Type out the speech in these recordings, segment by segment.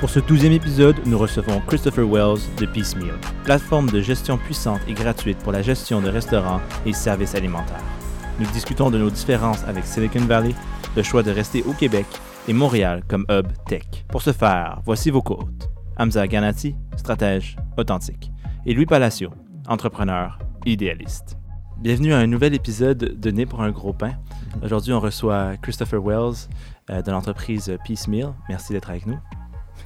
Pour ce douzième épisode, nous recevons Christopher Wells de Piecemeal, plateforme de gestion puissante et gratuite pour la gestion de restaurants et services alimentaires. Nous discutons de nos différences avec Silicon Valley, le choix de rester au Québec et Montréal comme hub tech. Pour ce faire, voici vos côtes. Hamza Ganati, stratège authentique, et Louis Palacio, entrepreneur idéaliste. Bienvenue à un nouvel épisode de Né pour un gros pain. Aujourd'hui, on reçoit Christopher Wells euh, de l'entreprise Piecemeal. Merci d'être avec nous.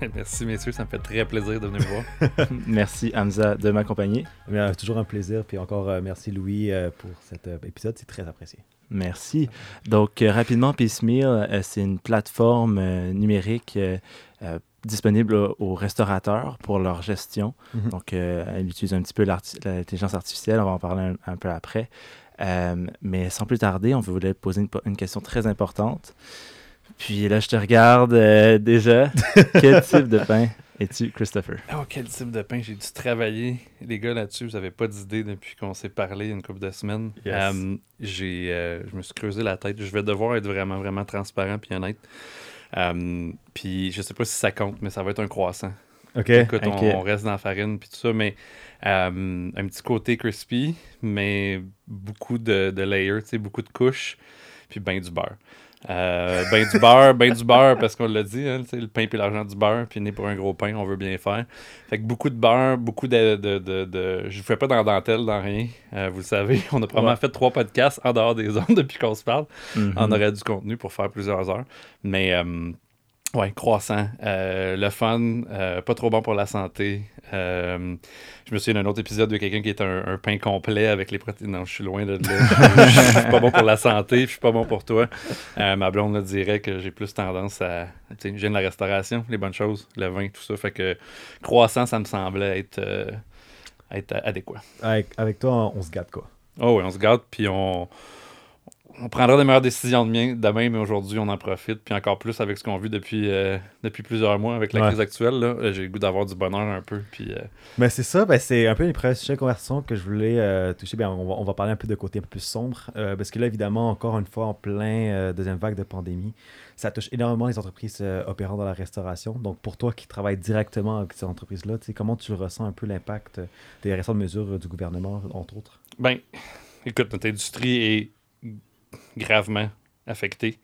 Merci, messieurs. Ça me fait très plaisir de venir vous voir. merci, Hamza, de m'accompagner. Euh, toujours un plaisir. Puis encore, euh, merci, Louis, euh, pour cet euh, épisode. C'est très apprécié. Merci. Donc, euh, rapidement, Piecemeal, euh, c'est une plateforme euh, numérique euh, euh, disponible au- aux restaurateurs pour leur gestion. Mhm. Donc, euh, elle utilise un petit peu l'intelligence artificielle. On va en parler un, un peu après. Euh, mais sans plus tarder, on voulait poser une, une question très importante. Puis là, je te regarde euh, déjà. Quel type de pain es-tu, Christopher? Oh, quel type de pain. J'ai dû travailler, les gars, là-dessus. Vous n'avez pas d'idée depuis qu'on s'est parlé une couple de semaines. Yes. J'ai, euh, je me suis creusé la tête. Je vais devoir être vraiment, vraiment transparent puis honnête. Puis je sais pas si ça compte, mais ça va être un croissant. OK. Écoute, on- ok. on, reste dans la farine puis tout ça, mais un petit côté crispy, mais beaucoup de, de layers, tu sais, beaucoup de couches, puis ben du beurre. Euh, ben du beurre, ben du beurre, parce qu'on l'a dit, hein, le pain puis l'argent du beurre, puis né pour un gros pain, on veut bien faire. Fait que beaucoup de beurre, beaucoup de... de, de, de- Je ne fais pas dans la dentelle, dans rien, euh, vous le savez. On a probablement Ouais. fait trois podcasts en dehors des ondes depuis qu'on se parle. Mhm. On aurait du contenu pour faire plusieurs heures. Mais euh, ouais, croissant. Euh, le fun, euh, pas trop bon pour la santé. Euh, je me souviens d'un autre épisode de quelqu'un qui est un, un pain complet avec les protéines. Non, je suis loin de là. Je je suis pas bon pour la santé, je suis pas bon pour toi. Ma blonde là, dirait que j'ai plus tendance à. Tu sais, j'aime la restauration, les bonnes choses, le vin, tout ça. Fait que croissant, ça me semblait être, être adéquat. Avec, avec toi, on, se gâte, quoi. Oh oui, on se garde, puis on, on prendra des meilleures décisions demain, mais aujourd'hui, on en profite. Puis encore plus avec ce qu'on vit depuis, euh, depuis plusieurs mois avec la Ouais. crise actuelle. euh, J'ai le goût d'avoir du bonheur un peu. Puis, euh, Mais c'est ça, ben, c'est un peu les premiers sujets de conversation que je voulais euh, toucher. Ben, on, va, on va parler un peu de côté un peu plus sombre. parce que là, évidemment, encore une fois, en plein deuxième vague de pandémie, ça touche énormément les entreprises opérant dans la restauration. Donc, pour toi qui travailles directement avec ces entreprises-là, comment tu ressens un peu l'impact des récentes mesures du gouvernement, entre autres? Ben, écoute, notre industrie est gravement affectée.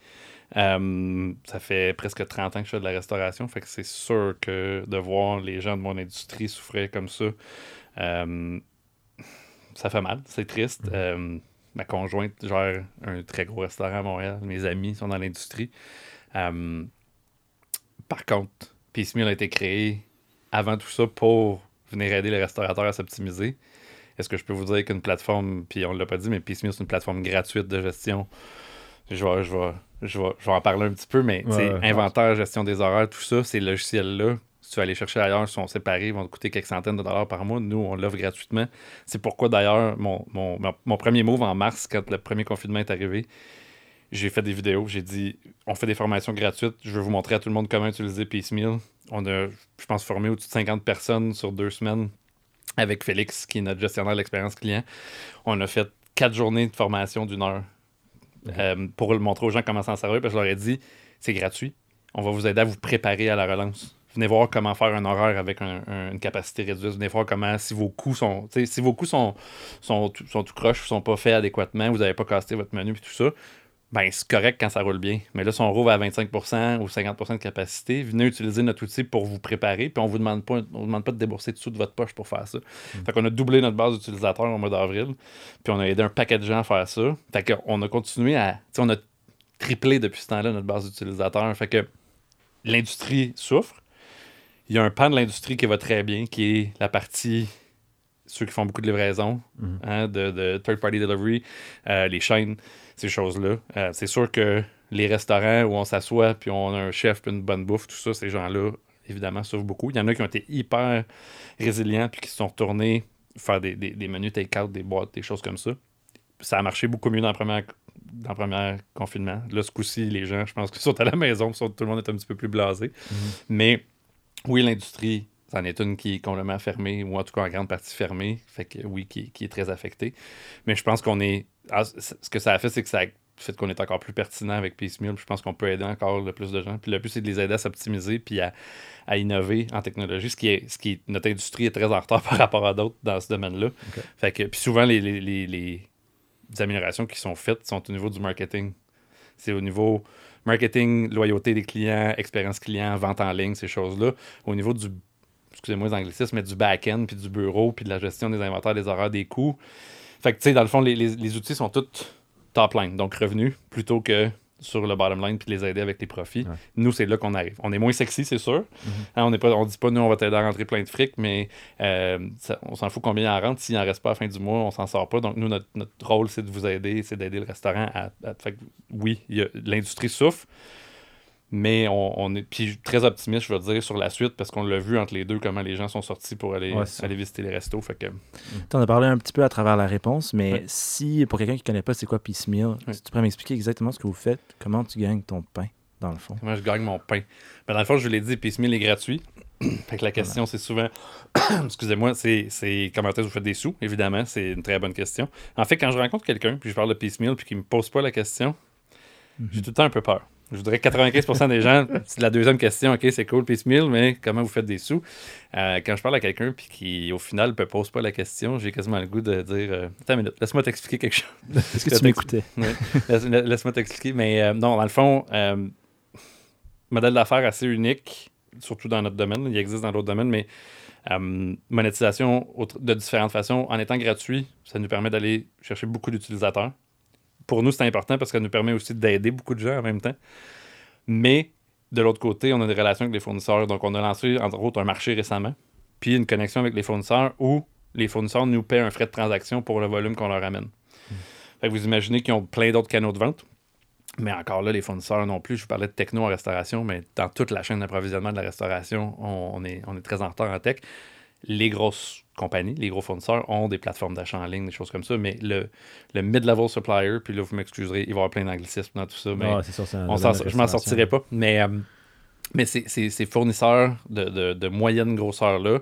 Euh, ça fait presque 30 ans que je fais de la restauration, fait que c'est sûr que de voir les gens de mon industrie souffrir comme ça, euh, ça fait mal, c'est triste. Euh, ma conjointe gère un très gros restaurant à Montréal, mes amis sont dans l'industrie. Par contre, Piecemeal a été créé avant tout ça pour venir aider les restaurateurs à s'optimiser. Est-ce que je peux vous dire qu'une plateforme, puis on ne l'a pas dit, mais Piecemeal, c'est une plateforme gratuite de gestion. Je vais, je vais, je vais, je vais en parler un petit peu, mais Ouais, inventaire, gestion des horaires, tout ça, ces logiciels-là, si tu vas aller chercher ailleurs, sont séparés, ils vont te coûter quelques centaines de dollars par mois. Nous, on l'offre gratuitement. C'est pourquoi, d'ailleurs, mon, mon, mon- mon premier move en mars, quand le premier confinement est arrivé, j'ai fait des vidéos. J'ai dit, on fait des formations gratuites. Je veux vous montrer à tout le monde comment utiliser Piecemeal. On a, je pense, formé au-dessus de 50 personnes sur deux semaines avec Félix, qui est notre gestionnaire de l'expérience client. On a fait quatre journées de formation d'une heure euh, pour le montrer aux gens comment s'en servir. Parce que je leur ai dit, c'est gratuit. On va vous aider à vous préparer à la relance. Venez voir comment faire un horaire avec un- un- une capacité réduite. Venez voir comment, si vos coûts sont, si vos coûts sont, sont, tout- sont tout croches, sont pas faits adéquatement, vous n'avez pas casté votre menu et tout ça, ben c'est correct quand ça roule bien. Mais là, si on rouvre à 25% ou 50% de capacité, venez utiliser notre outil pour vous préparer, puis on vous demande pas, on vous demande pas de débourser dessous de votre poche pour faire ça. Fait qu'on a doublé notre base d'utilisateurs au mois d'avril, puis on a aidé un paquet de gens à faire ça. Fait qu'on a continué à, on a triplé depuis ce temps-là notre base d'utilisateurs. Fait que l'industrie souffre. Il y a un pan de l'industrie qui va très bien, qui est la partie ceux qui font beaucoup de livraison, Mhm. hein, de, de third-party delivery, euh, les chaînes, ces choses-là. Euh, c'est sûr que les restaurants où on s'assoit, puis on a un chef, puis une bonne bouffe, tout ça, ces gens-là, évidemment, souffrent beaucoup. Il y en a qui ont été hyper résilients, puis qui se sont retournés faire des, des, des menus take-out, des boîtes, des choses comme ça. Ça a marché beaucoup mieux dans le premier, dans le premier confinement. Là, ce coup-ci, les gens, je pense qu'ils sont à la maison, sont- tout le monde est un petit peu plus blasé. Mais oui, l'industrie, c'en est une qui est complètement fermée, ou en tout cas en grande partie fermée, fait que oui, qui, qui est très affectée. Mais je pense qu'on est. ah, ce que ça a fait, c'est que ça a fait qu'on est encore plus pertinent avec Piecemeal. Je pense qu'on peut aider encore le plus de gens. Puis le but, c'est de les aider à s'optimiser puis à, à innover en technologie, ce qui est, ce qui est- notre industrie est très en retard par rapport à d'autres dans ce domaine-là. Fait que puis souvent les, les, les- les améliorations qui sont faites sont au niveau du marketing. C'est au niveau marketing, loyauté des clients, expérience client, vente en ligne, ces choses-là. Au niveau du, excusez-moi les anglicismes, mais du back-end, puis du bureau, puis de la gestion des inventaires, des horaires, des coûts. Fait que, tu sais, dans le fond, les, les- les outils sont tous top line, donc revenus, plutôt que sur le bottom line, puis les aider avec les profits. Ouais. Nous, c'est là qu'on arrive. On est moins sexy, c'est sûr. Hein, on ne on dit pas, nous, on va t'aider à rentrer plein de fric, mais euh, ça- on s'en fout combien il en rentre. S'il en reste pas à la fin du mois, on s'en sort pas. Donc, nous, notre, notre rôle, c'est de vous aider, c'est d'aider le restaurant à. à- fait que, oui, il y a- l'industrie souffre, mais on, on est puis très optimiste, je veux dire, sur la suite, parce qu'on l'a vu entre les deux, comment les gens sont sortis pour aller, Ouais, visiter les restos. Fait que, Tu en as parlé un petit peu à travers la réponse, mais Ouais. si, pour quelqu'un qui ne connaît pas c'est quoi Piecemeal, Ouais. si tu pourrais m'expliquer exactement ce que vous faites, comment tu gagnes ton pain, dans le fond? Comment je gagne mon pain? Ben, dans le fond, je vous l'ai dit, Piecemeal est gratuit. fait que la question, c'est souvent, excusez-moi, c'est, comment est-ce que vous faites des sous, évidemment. C'est une très bonne question. En fait, quand je rencontre quelqu'un, puis je parle de Piecemeal, puis qu'il me pose pas la question, j'ai tout le temps un peu peur. Je voudrais que 95% des gens, c'est la deuxième question, OK, c'est cool, Piecemeal, mais comment vous faites des sous? Euh, quand je parle à quelqu'un, puis qui, au final, ne pose pas la question, j'ai quasiment le goût de dire, euh, attends une minute, laisse-moi t'expliquer quelque chose. Est-ce que tu m'écoutais? Ouais. Laisse-moi t'expliquer. Mais euh, non, dans le fond, modèle d'affaires assez unique, surtout dans notre domaine. Il existe dans d'autres domaines, mais monétisation de différentes façons. En étant gratuit, ça nous permet d'aller chercher beaucoup d'utilisateurs. Pour nous, c'est important parce que ça nous permet aussi d'aider beaucoup de gens en même temps. Mais de l'autre côté, on a des relations avec les fournisseurs. Donc, on a lancé, entre autres, un marché récemment, puis une connexion avec les fournisseurs où les fournisseurs nous paient un frais de transaction pour le volume qu'on leur amène. Fait que vous imaginez qu'ils ont plein d'autres canaux de vente. Mais encore là, les fournisseurs non plus. Je vous parlais de techno en restauration, mais dans toute la chaîne d'approvisionnement de la restauration, on, on est, on est très en retard en tech. Les grosses compagnies, les gros fournisseurs ont des plateformes d'achat en ligne, des choses comme ça, mais le, le mid-level supplier, puis là, vous m'excuserez, il va y avoir plein d'anglicismes dans tout ça, mais c'est sûr, on je m'en sortirai pas. Mais, euh, mais ces, ces- ces fournisseurs de, de- de moyenne grosseur-là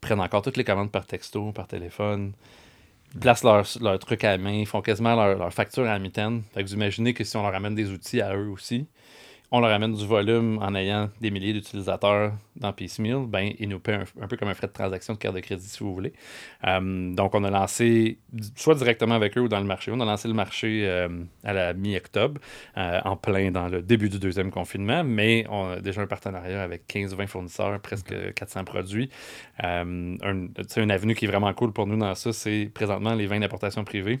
prennent encore toutes les commandes par texto, par téléphone, placent leurs leur trucs à la main, font quasiment leur, leur facture à la mitaine. Fait que vous imaginez que si on leur amène des outils à eux aussi, on leur amène du volume en ayant des milliers d'utilisateurs dans Piecemeal, ben, ils nous paient un, un peu comme un frais de transaction de carte de crédit, si vous voulez. Euh, donc, on a lancé, soit directement avec eux ou dans le marché, on a lancé le marché euh, à la mi-octobre, euh, en plein dans le début du deuxième confinement, mais on a déjà un partenariat avec 15-20 fournisseurs, presque 400 produits. Un, une avenue qui est vraiment cool pour nous dans ça, c'est présentement les vins d'importation privée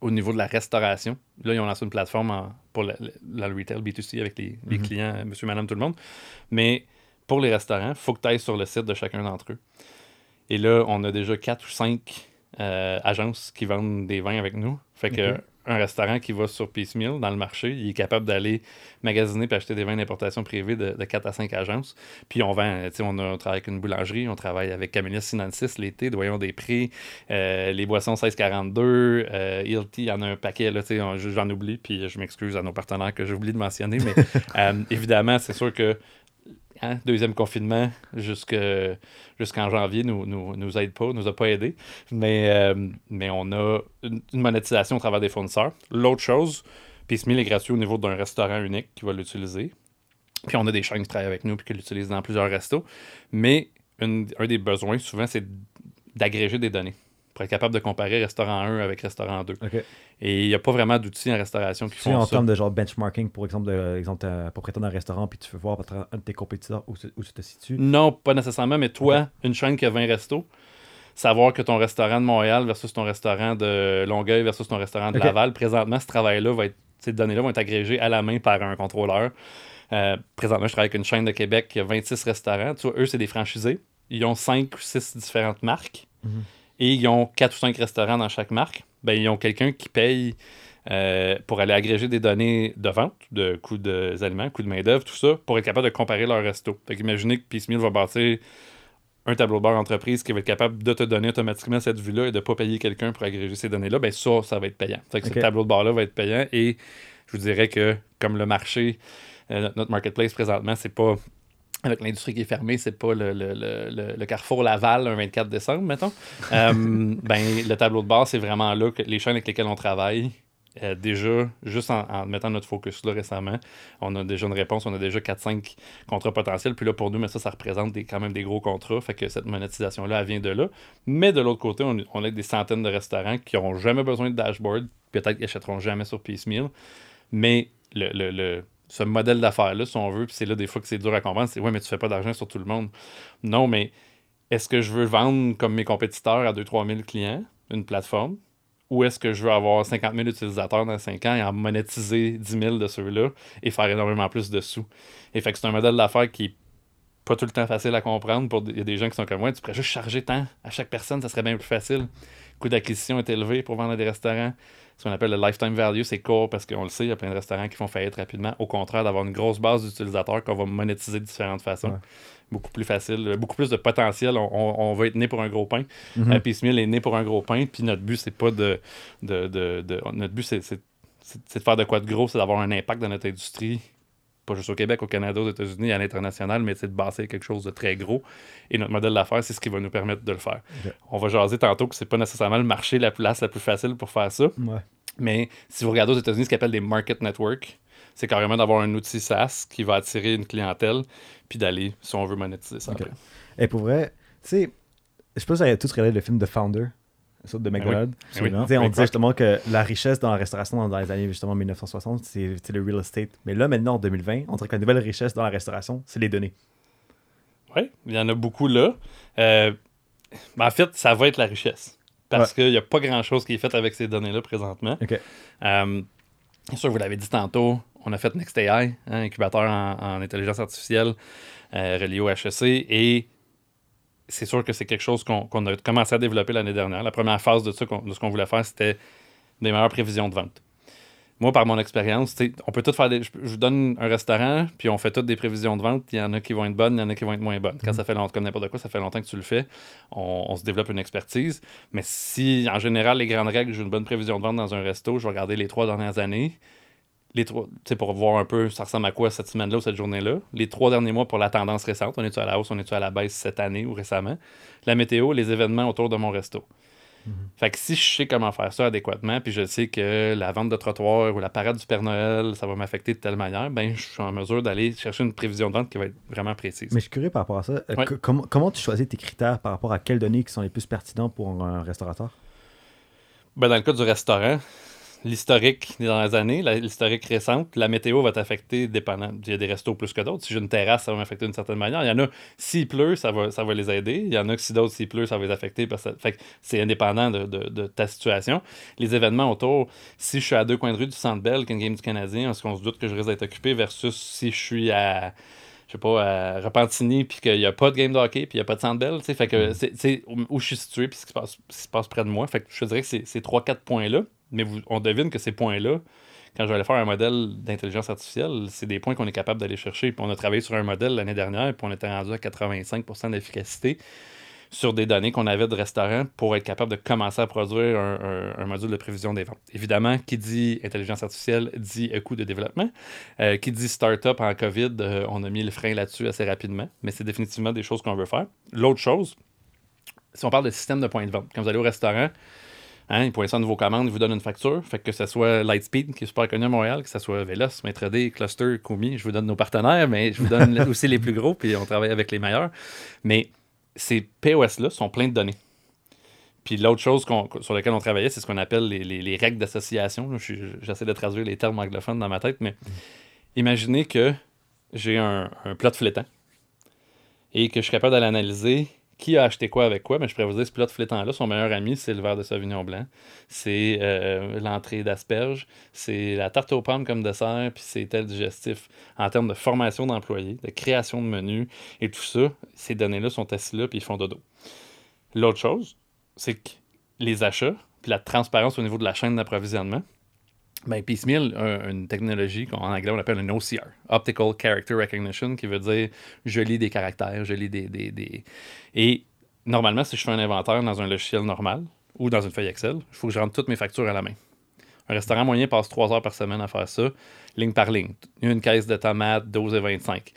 au niveau de la restauration. Là, ils ont lancé une plateforme en- pour le, retail B2C avec les, les Mhm. clients, euh, monsieur, madame, tout le monde. Mais pour les restaurants, il faut que tu ailles sur le site de chacun d'entre eux. Et là, on a déjà quatre ou cinq euh, agences qui vendent des vins avec nous. Fait que. Un restaurant qui va sur Piecemeal dans le marché, il est capable d'aller magasiner et acheter des vins d'importation privée de, de 4 à 5 agences. Puis on vend, tu sais, on, a- on travaille avec une boulangerie, on travaille avec Camellia Sinensis l'été, Doyon des Prix, euh, les boissons 1642, euh, Hilti, il y en a un paquet, là, tu sais, on- j'en oublie, puis je m'excuse à nos partenaires que j'oublie de mentionner, mais euh, évidemment, c'est sûr que hein, deuxième confinement jusque- jusqu'en janvier nous, nous, nous aide pas, nous a pas aidé. Mais, euh, mais on a une, monétisation au travers des fournisseurs. L'autre chose, Piecemeal est gratuit au niveau d'un restaurant unique qui va l'utiliser. Puis on a des chaînes qui travaillent avec nous puis qui l'utilisent dans plusieurs restos. Mais une- un des besoins, souvent, c'est d'agréger des données pour être capable de comparer restaurant 1 avec restaurant 2. Ok. Et il n'y a pas vraiment d'outils en restauration qui Tu font en ça. termes de genre benchmarking, pour exemple, de, exemple, t'es propriétaire d'un restaurant, puis tu veux voir un de tes compétiteurs où, tu te situes. Non, pas nécessairement, mais toi, une chaîne qui a 20 restos, savoir que ton restaurant de Montréal versus ton restaurant de Longueuil versus ton restaurant de. Laval, présentement, ce travail-là va être, ces données-là vont être agrégées à la main par un contrôleur. Euh, présentement, je travaille avec une chaîne de Québec qui a 26 restaurants. Tu vois, eux, c'est des franchisés. Ils ont 5 ou 6 différentes marques. Mhm. Et ils ont quatre ou cinq restaurants dans chaque marque, ben, ils ont quelqu'un qui paye euh, pour aller agréger des données de vente, de coûts des aliments, coûts de main-d'œuvre, tout ça, pour être capable de comparer leur resto. Fait qu'imaginez que Piecemeal va bâtir un tableau de bord entreprise qui va être capable de te donner automatiquement cette vue-là et de ne pas payer quelqu'un pour agréger ces données-là, ben ça, ça va être payant. Fait que ce tableau de bord-là va être payant et je vous dirais que comme le marché, euh, notre- notre marketplace présentement, c'est pas avec l'industrie qui est fermée, c'est pas le, le- le- le- Carrefour Laval un 24 décembre, mettons. Euh, ben, le tableau de bord, c'est vraiment là que les chaînes avec lesquelles on travaille, euh, déjà, juste en, en mettant notre focus là récemment, on a déjà une réponse, on a déjà 4-5 contrats potentiels. Puis là, pour nous, mais ça, ça représente des, quand même des gros contrats. Fait que cette monétisation-là, elle vient de là. Mais de l'autre côté, on, on a des centaines de restaurants qui n'ont jamais besoin de dashboard. Peut-être qu'ils n'achèteront jamais sur Piecemeal. Mais le, le- le- ce modèle d'affaires-là, si on veut, puis c'est là des fois que c'est dur à comprendre, c'est ouais, mais tu fais pas d'argent sur tout le monde. Non, mais est-ce que je veux vendre comme mes compétiteurs à 2-3 000 clients, une plateforme, ou est-ce que je veux avoir 50 000 utilisateurs dans 5 ans et en monétiser 10 000 de ceux-là et faire énormément plus de sous? Et fait que c'est un modèle d'affaires qui est pas tout le temps facile à comprendre. Pour Il y a des gens qui sont comme moi, tu pourrais juste charger tant à chaque personne, ça serait bien plus facile. Le coût d'acquisition est élevé pour vendre à des restaurants. Ce qu'on appelle le lifetime value, c'est court parce qu'on le sait, il y a plein de restaurants qui font faillite rapidement. Au contraire, d'avoir une grosse base d'utilisateurs qu'on va monétiser de différentes façons. Ouais. Beaucoup plus facile, beaucoup plus de potentiel. On, on- on va être né pour un gros pain. Euh, Piecemeal est né pour un gros pain, puis notre but, c'est pas de. de, de- de- notre but, c'est de faire de quoi de gros, c'est d'avoir un impact dans notre industrie, pas juste au Québec, au Canada, aux États-Unis, à l'international, mais c'est de bâtir quelque chose de très gros. Et notre modèle d'affaires, c'est ce qui va nous permettre de le faire. On va jaser tantôt que c'est pas nécessairement le marché la place la plus facile pour faire ça. Ouais. Mais si vous regardez aux États-Unis ce qu'ils appellent des market networks, c'est carrément d'avoir un outil SaaS qui va attirer une clientèle, puis d'aller, si on veut, monétiser ça. Après. Et pour vrai, tu sais, je pense que vous avez tous regardé le film The Founder, de McDonald's. Ben oui. Tu sais, on disait justement que la richesse dans la restauration dans, les années justement 1960, c'est le real estate. Mais là, maintenant, en 2020, on dirait que la nouvelle richesse dans la restauration, c'est les données. Oui, il y en a beaucoup là. Euh, ben, en fait, ça va être la richesse. Parce qu'il n'y a pas grand-chose qui est fait avec ces données-là présentement. OK. Euh, bien sûr, vous l'avez dit tantôt, on a fait NextAI, hein, incubateur en, en intelligence artificielle euh, relié au HEC, et c'est sûr que c'est quelque chose qu'on a commencé à développer l'année dernière. La première phase de ça, de ce qu'on voulait faire, c'était des meilleures prévisions de vente. Moi, par mon expérience, on peut tout faire des. Je, je vous donne un restaurant, puis on fait toutes des prévisions de vente. Il y en a qui vont être bonnes, il y en a qui vont être moins bonnes. Quand ça fait longtemps, comme n'importe quoi, ça fait longtemps que tu le fais, on, on se développe une expertise. Mais si, en général, les grandes règles, j'ai une bonne prévision de vente dans un resto, je vais regarder les trois dernières années. Les trois, pour voir un peu ça ressemble à quoi cette semaine-là ou cette journée-là. Les trois derniers mois pour la tendance récente. On est-tu à la hausse, on est-tu à la baisse cette année ou récemment? La météo, les événements autour de mon resto. Fait que si je sais comment faire ça adéquatement, puis je sais que la vente de trottoir ou la parade du Père Noël, ça va m'affecter de telle manière, ben je suis en mesure d'aller chercher une prévision de vente qui va être vraiment précise. Mais je suis curieux par rapport à ça. Euh, Ouais. comment, comment tu choisis tes critères par rapport à quelles données qui sont les plus pertinentes pour un restaurateur? Ben, dans le cas du restaurant, l'historique des dernières années, l'historique récente, la météo va t'affecter dépendant. Il y a des restos plus que d'autres. Si j'ai une terrasse, ça va m'affecter d'une certaine manière. Il y en a, s'il pleut, ça va, ça va les aider. Il y en a que si d'autres, s'il pleut, ça va les affecter. Parce que, fait c'est indépendant de, de- de ta situation. Les événements autour, si je suis à deux coins de rue du Centre Bell, qu'une game du Canadien, est-ce qu'on se doute que je risque d'être occupé versus si je suis à je sais pas, à Repentigny, puis qu'il n'y a pas de game de hockey, puis il n'y a pas de centre belle, tu sais, fait que c'est c'est où où je suis situé, puis ce qui se passe, ce qui se passe près de moi. Fait que je dirais que c'est ces trois, quatre points-là, mais on devine que ces points-là, quand je vais aller faire un modèle d'intelligence artificielle, c'est des points qu'on est capable d'aller chercher. Puis on a travaillé sur un modèle l'année dernière, puis on était rendu à 85% d'efficacité sur des données qu'on avait de restaurants pour être capable de commencer à produire un, module de prévision des ventes. Évidemment, qui dit intelligence artificielle dit coût de développement. Euh, qui dit startup en COVID, euh, on a mis le frein là-dessus assez rapidement, mais c'est définitivement des choses qu'on veut faire. L'autre chose, si on parle de système de points de vente, quand vous allez au restaurant, Hein, ils pointent ça en nouveau commande, ils vous donnent une facture. Fait que ce soit Lightspeed, qui est super connu à Montréal, que ce soit Velos, Maître D, Cluster, Kumi, je vous donne nos partenaires, mais je vous donne aussi les plus gros, puis on travaille avec les meilleurs. Mais ces POS-là sont pleins de données. Puis l'autre chose sur laquelle on travaillait, c'est ce qu'on appelle les, les- les règles d'association. J'essaie de traduire les termes anglophones dans ma tête, mais imaginez que j'ai un, un plat de flétan et que je suis capable d'aller analyser qui a acheté quoi avec quoi, mais je pourrais vous dire ce plat de flétan-là, son meilleur ami, c'est le verre de Sauvignon blanc, c'est euh, l'entrée d'asperges, c'est la tarte aux pommes comme dessert, puis c'est tel digestif. En termes de formation d'employés, de création de menus et tout ça, ces données-là sont assises là, puis ils font dodo. L'autre chose, c'est que les achats, puis la transparence au niveau de la chaîne d'approvisionnement, ben, Piecemeal une technologie qu'en anglais on appelle un OCR, Optical Character Recognition, qui veut dire je lis des caractères, je lis des, des, des... Et normalement, si je fais un inventaire dans un logiciel normal ou dans une feuille Excel, il faut que je rentre toutes mes factures à la main. Un restaurant moyen passe 3 heures par semaine à faire ça, ligne par ligne. Une caisse de tomates, 12 et 25.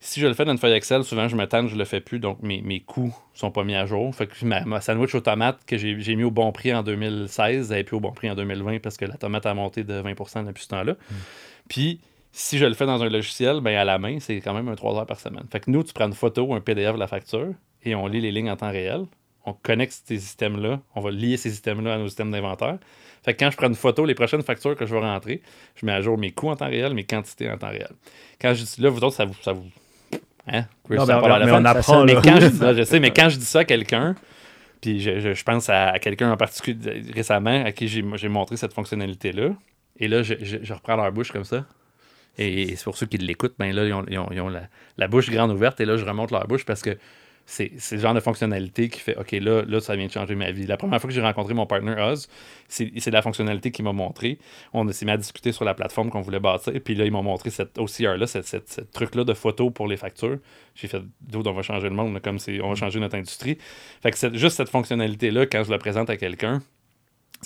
Si je le fais dans une feuille Excel, souvent je me tente, je le fais plus, donc mes, mes coûts sont pas mis à jour. Fait que ma, ma sandwich aux tomates que j'ai j'ai mis au bon prix en 2016, elle est plus au bon prix en 2020 parce que la tomate a monté de 20% depuis ce temps-là. Puis si je le fais dans un logiciel, ben à la main, c'est quand même un 3 heures par semaine. Fait que nous, tu prends une photo, un PDF de la facture et on lit les lignes en temps réel. On connecte ces systèmes-là, on va lier ces systèmes-là à nos systèmes d'inventaire. Fait que quand je prends une photo, les prochaines factures que je vais rentrer, je mets à jour mes coûts en temps réel, mes quantités en temps réel. Quand je dis là, vous autres, ça vous. Ça vous hein? Non, mais pas on apprend, Mais quand je dis ça, je sais, mais quand je dis ça à quelqu'un, puis je, je- je pense à, à quelqu'un en particulier récemment à qui j'ai j'ai montré cette fonctionnalité-là, et là, je, je- je reprends leur bouche comme ça. Et c'est pour ceux qui l'écoutent, ben là, ils ont, ils ont- ils ont la, la bouche grande ouverte, et là, je remonte leur bouche parce que c'est le genre de fonctionnalité qui fait OK, là, là, ça vient de changer ma vie. La première fois que j'ai rencontré mon partner Oz, c'est la fonctionnalité qu'il m'a montré. On s'est mis à discuter sur la plateforme qu'on voulait bâtir. Puis là, ils m'ont montré cette OCR-là, cette, cette- ce truc-là de photo pour les factures. J'ai fait d'autres, on va changer le monde, comme on va changer notre industrie. Fait que c'est juste cette fonctionnalité-là, quand je la présente à quelqu'un,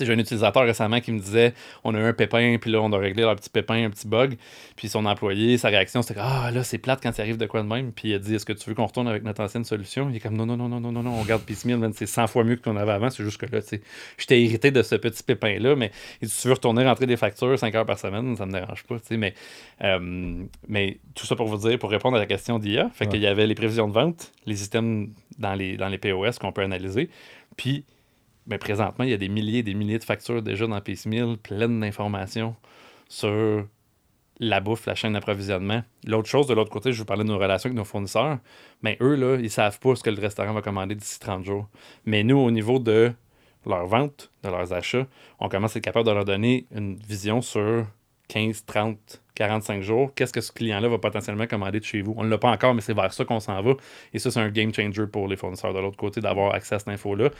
j'ai un utilisateur récemment qui me disait on a eu un pépin, puis là, on a réglé leur petit pépin, un petit bug. Puis son employé, sa réaction, c'était Ah, là, c'est plate quand ça arrive de quoi de même. Puis il a dit Est-ce que tu veux qu'on retourne avec notre ancienne solution? Il est comme Non, non, non, non, non, non, non, on garde Piecemeal, c'est 100 fois mieux que qu'on avait avant. C'est juste que là, tu sais, j'étais irrité de ce petit pépin-là, mais il dit, tu veux retourner rentrer des factures 5 heures par semaine, ça me dérange pas, tu sais. Mais, euh, mais tout ça pour vous dire, pour répondre à la question d'IA, fait Ouais. qu'il y avait les prévisions de vente, les systèmes dans les, dans les POS qu'on peut analyser. Puis ben, présentement, il y a des milliers et des milliers de factures déjà dans Piecemeal, pleines d'informations sur la bouffe, la chaîne d'approvisionnement. L'autre chose, de l'autre côté, je vous parlais de nos relations avec nos fournisseurs, mais eux, là, ils savent pas ce que le restaurant va commander d'ici 30 jours. Mais nous, au niveau de leur vente, de leurs achats, on commence à être capable de leur donner une vision sur 15, 30, 45 jours. Qu'est-ce que ce client-là va potentiellement commander de chez vous? On ne l'a pas encore, mais c'est vers ça qu'on s'en va. Et ça, c'est un game changer pour les fournisseurs de l'autre côté d'avoir accès à cette info-là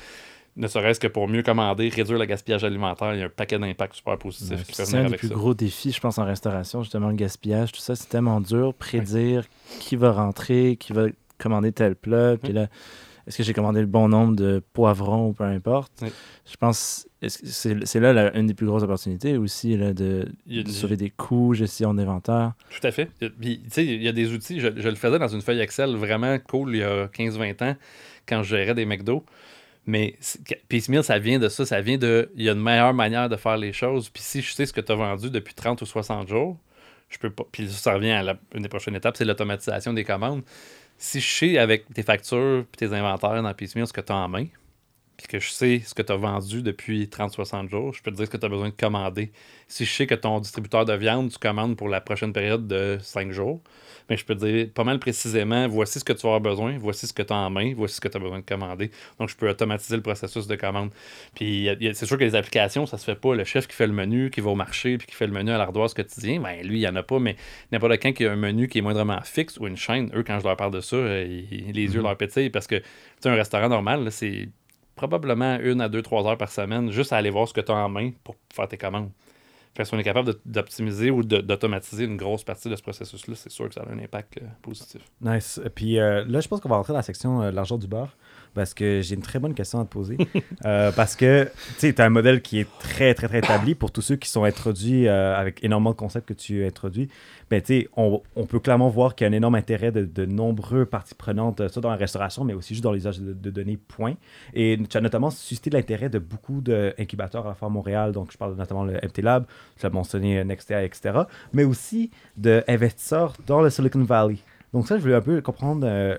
ne serait-ce que pour mieux commander, réduire le gaspillage alimentaire, il y a un paquet d'impacts super positifs Ouais, qui peuvent C'est un des plus ça. gros défis, je pense, en restauration, justement, le gaspillage, tout ça, c'est tellement dur, prédire qui va rentrer, qui va commander tel plat, puis là, est-ce que j'ai commandé le bon nombre de poivrons ou peu importe? Je pense c'est là la- une des plus grosses opportunités aussi, là, de, de sauver des coûts, gestion d'inventaire. Tout à fait. Puis, tu sais, il y a des outils, je, je le faisais dans une feuille Excel vraiment cool il y a 15-20 ans quand je gérais des McDo. Mais Piecemeal, ça vient de ça. Ça vient de. Il y a une meilleure manière de faire les choses. Puis si je sais ce que tu as vendu depuis 30 ou 60 jours, je peux pas. Puis ça revient à une des prochaines étapes, c'est l'automatisation des commandes. Si je sais avec tes factures et tes inventaires dans Piecemeal ce que tu as en main, puis que je sais ce que tu as vendu depuis 30-60 jours, je peux te dire ce que tu as besoin de commander. Si je sais que ton distributeur de viande, tu commandes pour la prochaine période de 5 jours, mais je peux te dire pas mal précisément, voici ce que tu vas avoir besoin, voici ce que tu as en main, voici ce que tu as besoin de commander. Donc, je peux automatiser le processus de commande. Puis, c'est sûr que les applications, ça se fait pas. Le chef qui fait le menu, qui va au marché, puis qui fait le menu à l'ardoise quotidien, ben lui, il y en a pas, mais n'importe quand qui a un menu qui est moindrement fixe ou une chaîne, eux, quand je leur parle de ça, euh, ils- les yeux leur pétillent parce que, tu sais, un restaurant normal, là, c'est probablement une à deux, trois heures par semaine juste à aller voir ce que tu as en main pour faire tes commandes. Fait on est capable d'optimiser ou d'automatiser une grosse partie de ce processus-là, c'est sûr que ça a un impact euh, positif. Nice. Puis euh, là, je pense qu'on va rentrer dans la section euh, l'argent du beurre parce que j'ai une très bonne question à te poser. Euh, parce que tu as un modèle qui est très, très, très établi pour tous ceux qui sont introduits euh, avec énormément de concepts que tu as introduits. Ben, on, on peut clairement voir qu'il y a un énorme intérêt de, de nombreux parties prenantes, euh, soit dans la restauration, mais aussi juste dans l'usage de, de données, point. Et tu as notamment suscité l'intérêt de beaucoup d'incubateurs à Montréal, donc je parle notamment le MT Lab, tu as mentionné Nextea, etc., mais aussi d'investisseurs dans le Silicon Valley. Donc ça, je voulais un peu comprendre, euh,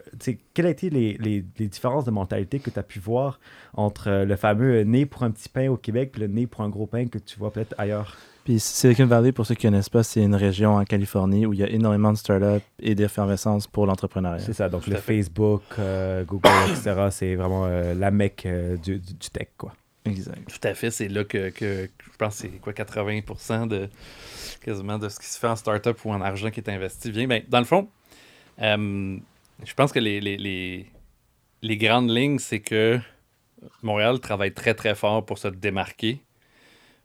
quelles ont été les, les- les différences de mentalité que tu as pu voir entre euh, le fameux né pour un petit pain au Québec et le né pour un gros pain que tu vois peut-être ailleurs? Puis Silicon Valley, pour ceux qui ne connaissent pas, c'est une région en Californie où il y a énormément de startups et d'effervescence pour l'entrepreneuriat. C'est ça, donc Tout le. Facebook, euh, Google, etc., c'est vraiment euh, la mecque euh, du, du- du tech, quoi. Exact. Tout à fait, c'est là que, que- que je pense que c'est quoi 80% de quasiment de ce qui se fait en startup ou en argent qui est investi vient. Ben, dans le fond, euh, je pense que les, les, les, les grandes lignes, c'est que Montréal travaille très, très fort pour se démarquer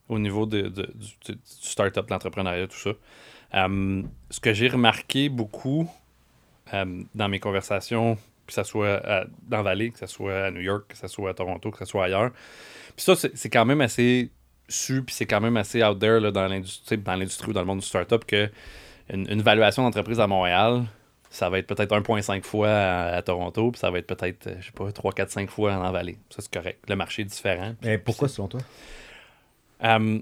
au niveau de, du, du start-up, de l'entrepreneuriat, tout ça. Euh, ce que j'ai remarqué beaucoup euh, dans mes conversations, que ce soit à- dans Valley, que ce soit à New York, que ce soit à Toronto, que ce soit ailleurs, puis ça, c'est quand même assez su, puis c'est quand même assez out there là, dans l'industrie ou dans le monde du start-up que une valuation d'entreprise à Montréal, ça va être peut-être 1,5 fois à, à Toronto, puis ça va être peut-être, euh, je sais pas, 3, 4, 5 fois en Valley. Ça, c'est correct. Le marché est différent. Mais pourquoi, selon toi? Euh,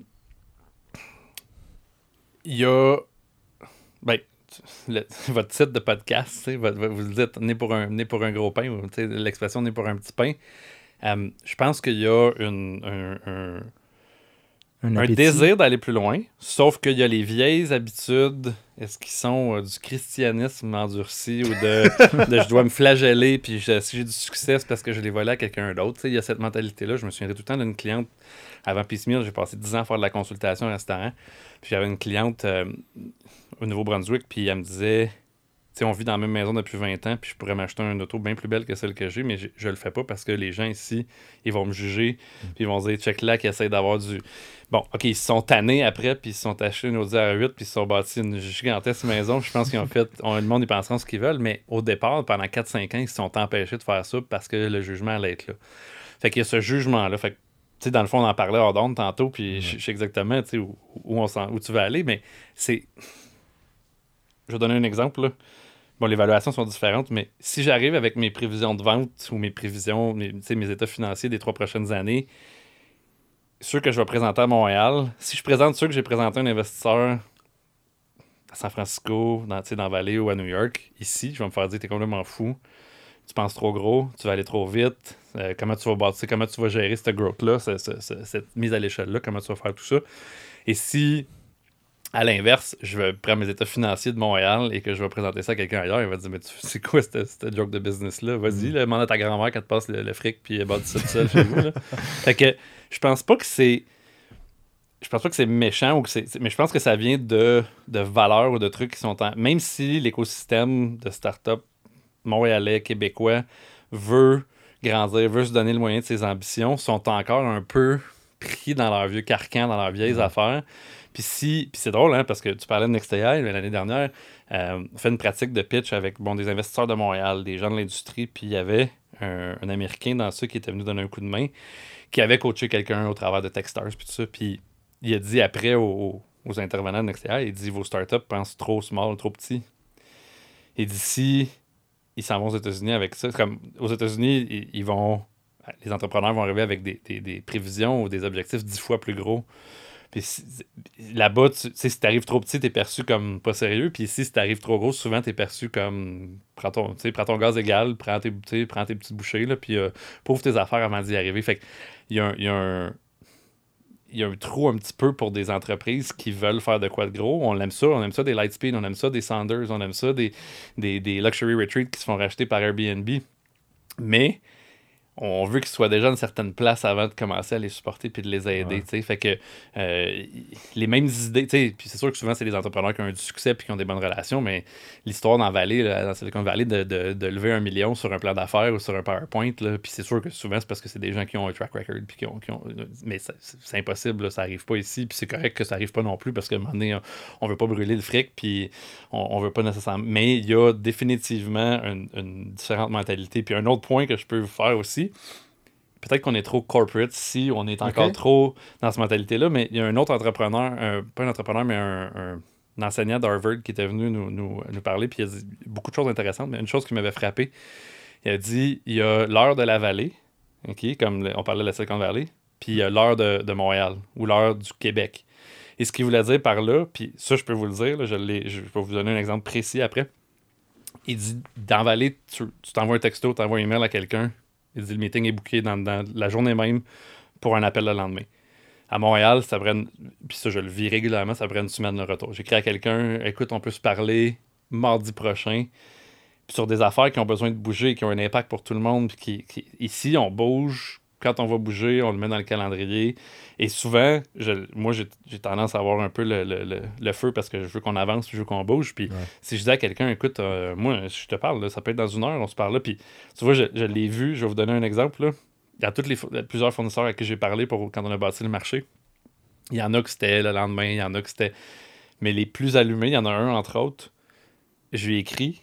Il y a. Ben, le- votre titre de podcast, votre- vous le dites, né pour un, né pour un gros pain, ou, l'expression né pour un petit pain. Euh, je pense qu'il y a une, un, un- un désir d'aller plus loin, sauf qu'il y a les vieilles habitudes, est-ce qu'ils sont euh, du christianisme endurci ou de, de je dois me flageller, puis je- si j'ai du succès, c'est parce que je l'ai volé à quelqu'un d'autre. Il y a cette mentalité-là. Je me souviendrai tout le temps d'une cliente, avant Peace Meal, j'ai passé 10 ans à faire de la consultation au restaurant, puis j'avais une cliente euh, au Nouveau-Brunswick, puis elle me disait, sais, on vit dans la même maison depuis 20 ans, puis je pourrais m'acheter un auto bien plus belle que celle que j'ai, mais je, je le fais pas parce que les gens ici, ils vont me juger, puis ils vont dire, check là, qui essaie d'avoir du. Bon, OK, ils se sont tannés après, puis ils se sont achetés une Audi R8, puis ils se sont bâtis une gigantesque maison. Je pense qu'ils ont fait. on- le monde, ils penseront ce qu'ils veulent, mais au départ, pendant 4-5 ans, ils se sont empêchés de faire ça parce que le jugement allait être là. Fait qu'il y a ce jugement-là. Fait que, tu sais, dans le fond, on en parlait hors d'onde tantôt, puis je je sais exactement où, où, on s'en- où tu vas aller, mais c'est. Je vais donner un exemple, là. Bon, les évaluations sont différentes, mais si j'arrive avec mes prévisions de vente ou mes prévisions, mes, mes états financiers des trois prochaines années, ceux que je vais présenter à Montréal, si je présente ceux que j'ai présenté à un investisseur à San Francisco, dans, dans Valley ou à New York, ici, je vais me faire dire t'es complètement fou, tu penses trop gros, tu vas aller trop vite, euh, comment tu vas bâtir, comment tu vas gérer cette growth-là, ce- ce- ce- cette mise à l'échelle-là, comment tu vas faire tout ça. Et si à l'inverse, je vais prendre mes états financiers de Montréal et que je vais présenter ça à quelqu'un ailleurs, il va dire Mais tu- c'est quoi cette, cette joke de business-là? Vas-y, là, demande à ta grand-mère qu'elle te passe le, le fric puis elle bâtit ça tout seul chez vous. là. Fait que je pense pas que c'est. Je pense pas que c'est méchant ou que c'est. Mais je pense que ça vient de, de valeurs ou de trucs qui sont en. Même si l'écosystème de start-up montréalais, québécois veut grandir, veut se donner le moyen de ses ambitions, sont encore un peu pris dans leur vieux carcan, dans leurs vieilles affaires. Puis si, c'est drôle, hein, parce que tu parlais de NextAI mais l'année dernière, euh, on fait une pratique de pitch avec bon, des investisseurs de Montréal, des gens de l'industrie, puis il y avait un, Américain dans ceux qui était venu donner un coup de main, qui avait coaché quelqu'un au travers de Techstars, puis tout ça, puis il a dit après aux, intervenants de NextAI, il dit vos startups pensent trop small, trop petit. Et d'ici, ils s'en vont aux États-Unis avec ça. Comme aux États-Unis, ils, vont, les entrepreneurs vont arriver avec des prévisions ou des objectifs dix fois plus gros. Puis là-bas, tu sais, si t'arrives trop petit, t'es perçu comme pas sérieux. Puis ici, si t'arrives trop gros, souvent t'es perçu comme prends ton, prends ton gaz égal, prends tes, prends tes petites bouchées, là, puis euh, prouve tes affaires avant d'y arriver. Fait qu'il y a un- il y a un il y a un trou un petit peu pour des entreprises qui veulent faire de quoi de gros. On aime ça, on aime ça des Lightspeed, on aime ça des Sanders, on aime ça des, des, des Luxury Retreats qui se font racheter par Airbnb. Mais on veut qu'ils soient déjà à une certaine place avant de commencer à les supporter puis de les aider. Ouais. Fait que euh, les mêmes idées, puis c'est sûr que souvent c'est des entrepreneurs qui ont eu du succès puis qui ont des bonnes relations, mais l'histoire dans Valley, là, dans Silicon Valley, de, de, de lever un million sur un plan d'affaires ou sur un PowerPoint, puis c'est sûr que souvent c'est parce que c'est des gens qui ont un track record puis qui ont, qui ont mais c'est c'est impossible, là, ça arrive pas ici, puis c'est correct que ça arrive pas non plus parce qu'à un moment donné, on, on veut pas brûler le fric puis on, on veut pas nécessairement. Mais il y a définitivement une, une différente mentalité. Puis un autre point que je peux vous faire aussi, peut-être qu'on est trop corporate ici, on est encore trop dans cette mentalité-là, mais il y a un autre entrepreneur, un- pas un entrepreneur, mais un, un- un enseignant d'Harvard qui était venu nous, nous, nous parler, puis il a dit beaucoup de choses intéressantes, mais une chose qui m'avait frappé, il a dit il y a l'heure de la vallée, comme on parlait de la Silicon Valley, puis il y a l'heure de, de Montréal ou l'heure du Québec. Et ce qu'il voulait dire par là, puis ça, je peux vous le dire, là, je, vais vous donner un exemple précis après. Il dit dans Vallée, tu tu t'envoies un texto, tu envoies un email à quelqu'un. Il dit le meeting est booké dans, la journée même pour un appel le lendemain. À Montréal, ça prend, puis ça, je le vis régulièrement, ça prend une semaine de retour. J'écris à quelqu'un, écoute, on peut se parler mardi prochain. Sur des affaires qui ont besoin de bouger, qui ont un impact pour tout le monde. Puis qui- ici, on bouge. Quand on va bouger, on le met dans le calendrier. Et souvent, je- moi, j'ai tendance à avoir un peu le, le- le- le feu parce que je veux qu'on avance, je veux qu'on bouge. Puis Ouais. si je dis à quelqu'un, écoute, euh, moi, je te parle, là, ça peut être dans une heure, on se parle là. Puis tu vois, je, je l'ai vu, je vais vous donner un exemple. Là. il y a toutes les, plusieurs fournisseurs avec qui j'ai parlé pour, quand on a bâti le marché. Il y en a que c'était le lendemain, il y en a que c'était. Mais les plus allumés, il y en a un entre autres. Je lui ai écrit